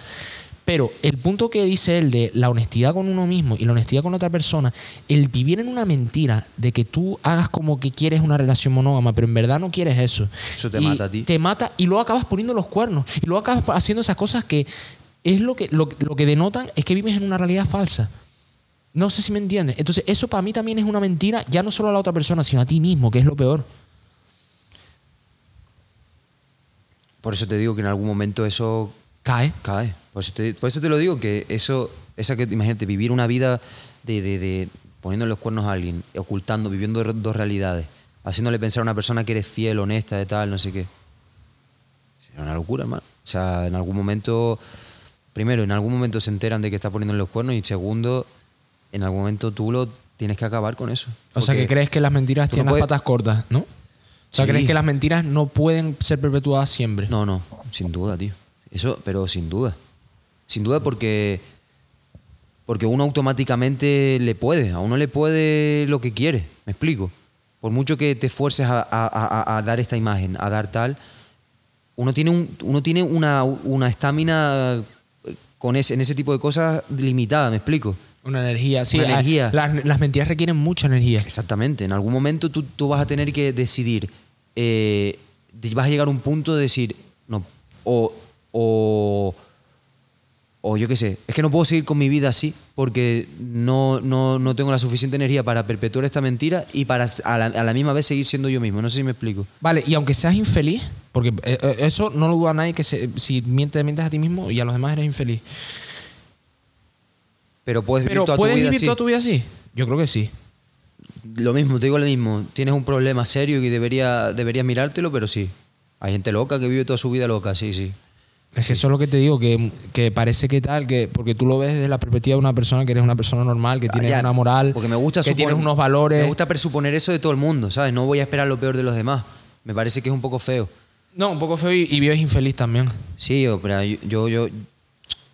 Pero el punto que dice él de la honestidad con uno mismo y la honestidad con otra persona, el vivir en una mentira de que tú hagas como que quieres una relación monógama, pero en verdad no quieres eso. Eso te Y mata a ti. Te mata y luego acabas poniendo los cuernos. Y luego acabas haciendo esas cosas que es lo que, lo, lo que denotan es que vives en una realidad falsa. No sé si me entiendes. Entonces, eso para mí también es una mentira, ya no solo a la otra persona, sino a ti mismo, que es lo peor. Por eso te digo que en algún momento eso Cae. cae. Por eso te, por eso te lo digo, que eso, esa que, imagínate, vivir una vida de, de, de poniendo los cuernos a alguien, ocultando, viviendo dos realidades, haciéndole pensar a una persona que eres fiel, honesta, de tal, no sé qué. Sería una locura, hermano. O sea, en algún momento, primero, en algún momento se enteran de que estás poniendo los cuernos y segundo, en algún momento tú lo tienes que acabar con eso. O sea, que crees que las mentiras no tienen puedes- las patas cortas, ¿no? O sea, Sí. crees que las mentiras no pueden ser perpetuadas siempre. No, no, sin duda, tío. Eso, pero sin duda. Sin duda porque porque uno automáticamente le puede, a uno le puede lo que quiere, me explico. Por mucho que te esfuerces a, a- a- a dar esta imagen, a dar tal, uno tiene, un, uno tiene una una estamina con ese, en ese tipo de cosas limitada, me explico. Una energía. Sí, Una energía. Las, las mentiras requieren mucha energía. Exactamente. En algún momento tú, tú vas a tener que decidir. eh, vas a llegar a un punto de decir, no, o, o, o yo qué sé, es que no puedo seguir con mi vida así porque no, no, no tengo la suficiente energía para perpetuar esta mentira y para a la, a la misma vez seguir siendo yo mismo. No sé si me explico. Vale, y aunque seas infeliz, porque eh, eh, eso no lo duda nadie, que se- si mientes, mientes a ti mismo y a los demás eres infeliz. Pero puedes vivir Pero toda ¿puedes tu vida vivir así. toda tu vida así? Yo creo que sí. Lo mismo, te digo lo mismo. Tienes un problema serio y debería, deberías mirártelo, pero sí. Hay gente loca que vive toda su vida loca, sí, sí. Es que eso es lo que te digo, que, que parece que tal, que porque tú lo ves desde la perspectiva de una persona que eres una persona normal, que tienes Ah, Ya, una moral, porque me gusta que tienes unos valores. Me gusta presuponer eso de todo el mundo, ¿sabes? No voy a esperar lo peor de los demás. Me parece que es un poco feo. No, un poco feo y, y vives infeliz también. Sí, pero yo, yo, yo-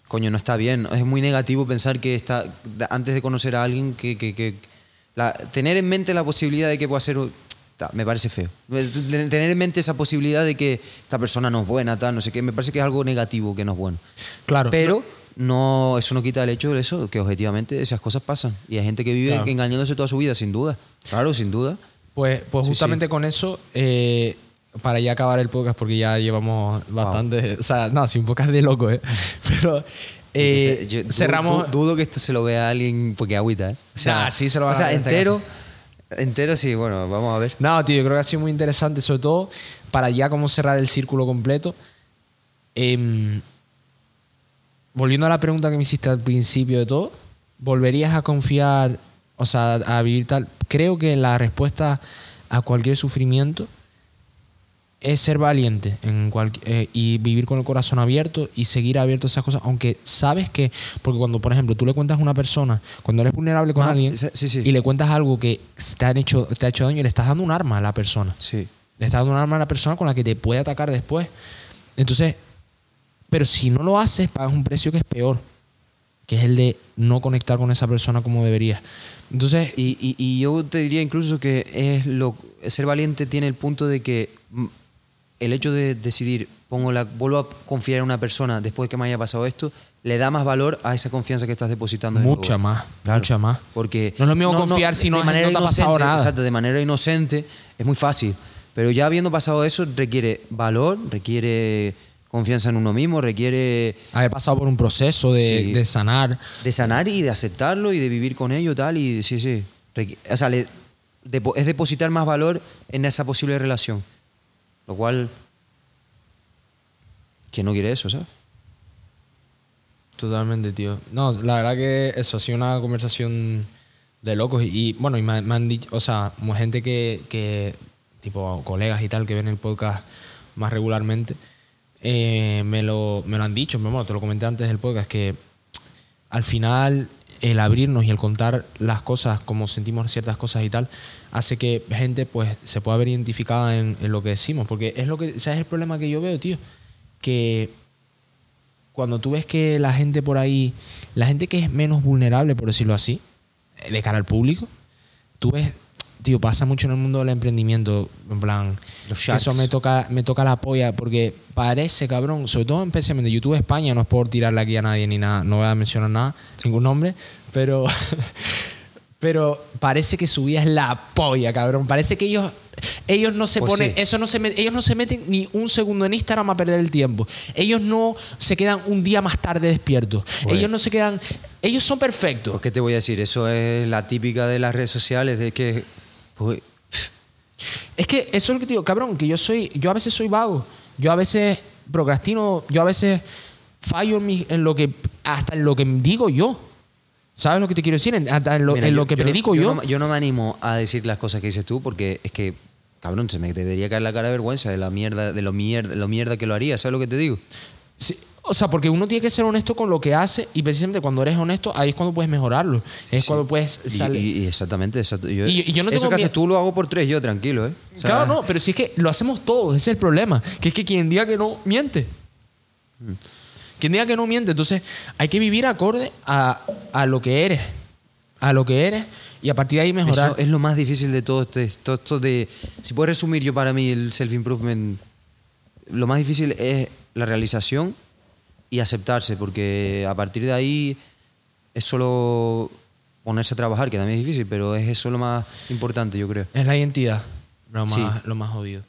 coño, no está bien. Es muy negativo pensar que está, antes de conocer a alguien, que, que- que- la- tener en mente la posibilidad de que pueda ser, ta, me parece feo. Tener en mente esa posibilidad de que esta persona no es buena, tal, no sé qué, me parece que es algo negativo, que no es bueno. Claro. Pero no, eso no quita el hecho de eso, que objetivamente esas cosas pasan. Y hay gente que vive Claro. engañándose toda su vida, sin duda. Claro, sin duda. Pues, pues Sí, justamente con eso, eh, para ya acabar el podcast, porque ya llevamos bastante. O sea, no, sí, un podcast de loco, ¿eh? Pero eh, Yo du- cerramos. du- dudo que esto se lo vea a alguien porque agüita, ¿eh? O Nah, sí se lo va O a sea, este entero, sí, bueno, vamos a ver. No, tío, creo que ha sido muy interesante, sobre todo para ya como cerrar el círculo completo. Em, volviendo a la pregunta que me hiciste al principio de todo, ¿volverías a confiar, o sea, a vivir tal? Creo que la respuesta a cualquier sufrimiento es ser valiente en cual- eh, y vivir con el corazón abierto y seguir abierto a esas cosas, aunque sabes que, porque cuando, por ejemplo, tú le cuentas a una persona, cuando eres vulnerable con Ah, alguien sí, sí, sí. y le cuentas algo que te, han hecho, te ha hecho daño, le estás dando un arma a la persona. Sí. Le estás dando un arma a la persona con la que te puede atacar después. Entonces, pero si no lo haces, pagas un precio que es peor, que es el de no conectar con esa persona como deberías. Entonces, Y, y- y yo te diría incluso que es lo ser valiente tiene el punto de que el hecho de decidir, pongo la, vuelvo a confiar en una persona después que me haya pasado esto, le da más valor a esa confianza que estás depositando. en mucha más, Claro. mucha más. Porque No es lo mismo confiar si no- no te ha pasado nada. Exacto, de manera inocente es muy fácil. Pero ya habiendo pasado eso requiere valor, requiere confianza en uno mismo, requiere Haber pasado por un proceso de, Sí. de sanar. de sanar y de aceptarlo y de vivir con ello tal y sí, sí. O sea, le- es depositar más valor en esa posible relación. Lo cual ¿quién no quiere eso, sabes? Totalmente, tío. No, la verdad que eso ha sido una conversación de locos. Y, bueno, y me, me han dicho, o sea, gente que, que, tipo colegas y tal, que ven el podcast más regularmente, eh, me, lo, me lo han dicho. Pero bueno, te lo comenté antes del podcast, que al final el abrirnos y el contar las cosas, como sentimos ciertas cosas y tal, hace que gente pues se pueda ver identificada en, en lo que decimos. Porque es lo que, ¿sabes el problema que yo veo, tío? Que cuando tú ves que la gente por ahí, la gente que es menos vulnerable, por decirlo así, de cara al público, tú ves, tío, pasa mucho en el mundo del emprendimiento. En plan, eso me toca, me toca la polla porque parece, cabrón, sobre todo especialmente YouTube España, no es por tirarle aquí a nadie ni nada, no voy a mencionar nada, ningún nombre, pero. Pero parece que su vida es la polla, cabrón. Parece que ellos, ellos no se Pues ponen, sí. eso no se met- ellos no se meten ni un segundo en Instagram a perder el tiempo. Ellos no se quedan un día más tarde despiertos. Pues- Ellos no se quedan, ellos son perfectos. Pues, ¿Qué te voy a decir? Eso es la típica de las redes sociales, de que. Pues, Es que eso es lo que te digo, cabrón, que yo soy, yo a veces soy vago, yo a veces procrastino, yo a veces fallo en, mi- en lo que, hasta en lo que digo yo. ¿Sabes lo que te quiero decir? En, hasta en lo, Mira, en yo- lo que yo, predico yo. No, yo no me animo a decir las cosas que dices tú porque es que, cabrón, se me debería caer la cara de vergüenza de la mierda, de lo mierda, de lo mierda que lo haría. ¿Sabes lo que te digo? Sí, o sea, porque uno tiene que ser honesto con lo que hace y precisamente cuando eres honesto, ahí es cuando puedes mejorarlo. Es cuando puedes salir. y- y exactamente, exacto. Yo- Y- y yo no eso que haces tú lo hago por tres, yo tranquilo, ¿eh? O sea, Claro, no, pero si es que lo hacemos todos, ese es el problema. Que es que quien diga que no, miente. Quien diga que no, miente. Entonces, hay que vivir acorde a, a lo que eres. A lo que eres y a partir de ahí mejorar. Eso es lo más difícil de todo este, todo esto de... Si puedes resumir yo para mí el self-improvement, lo más difícil es la realización y aceptarse, porque a partir de ahí es solo ponerse a trabajar, que también es difícil, pero es eso lo más importante, yo creo. Es la identidad. Lo más, Sí. lo más jodido.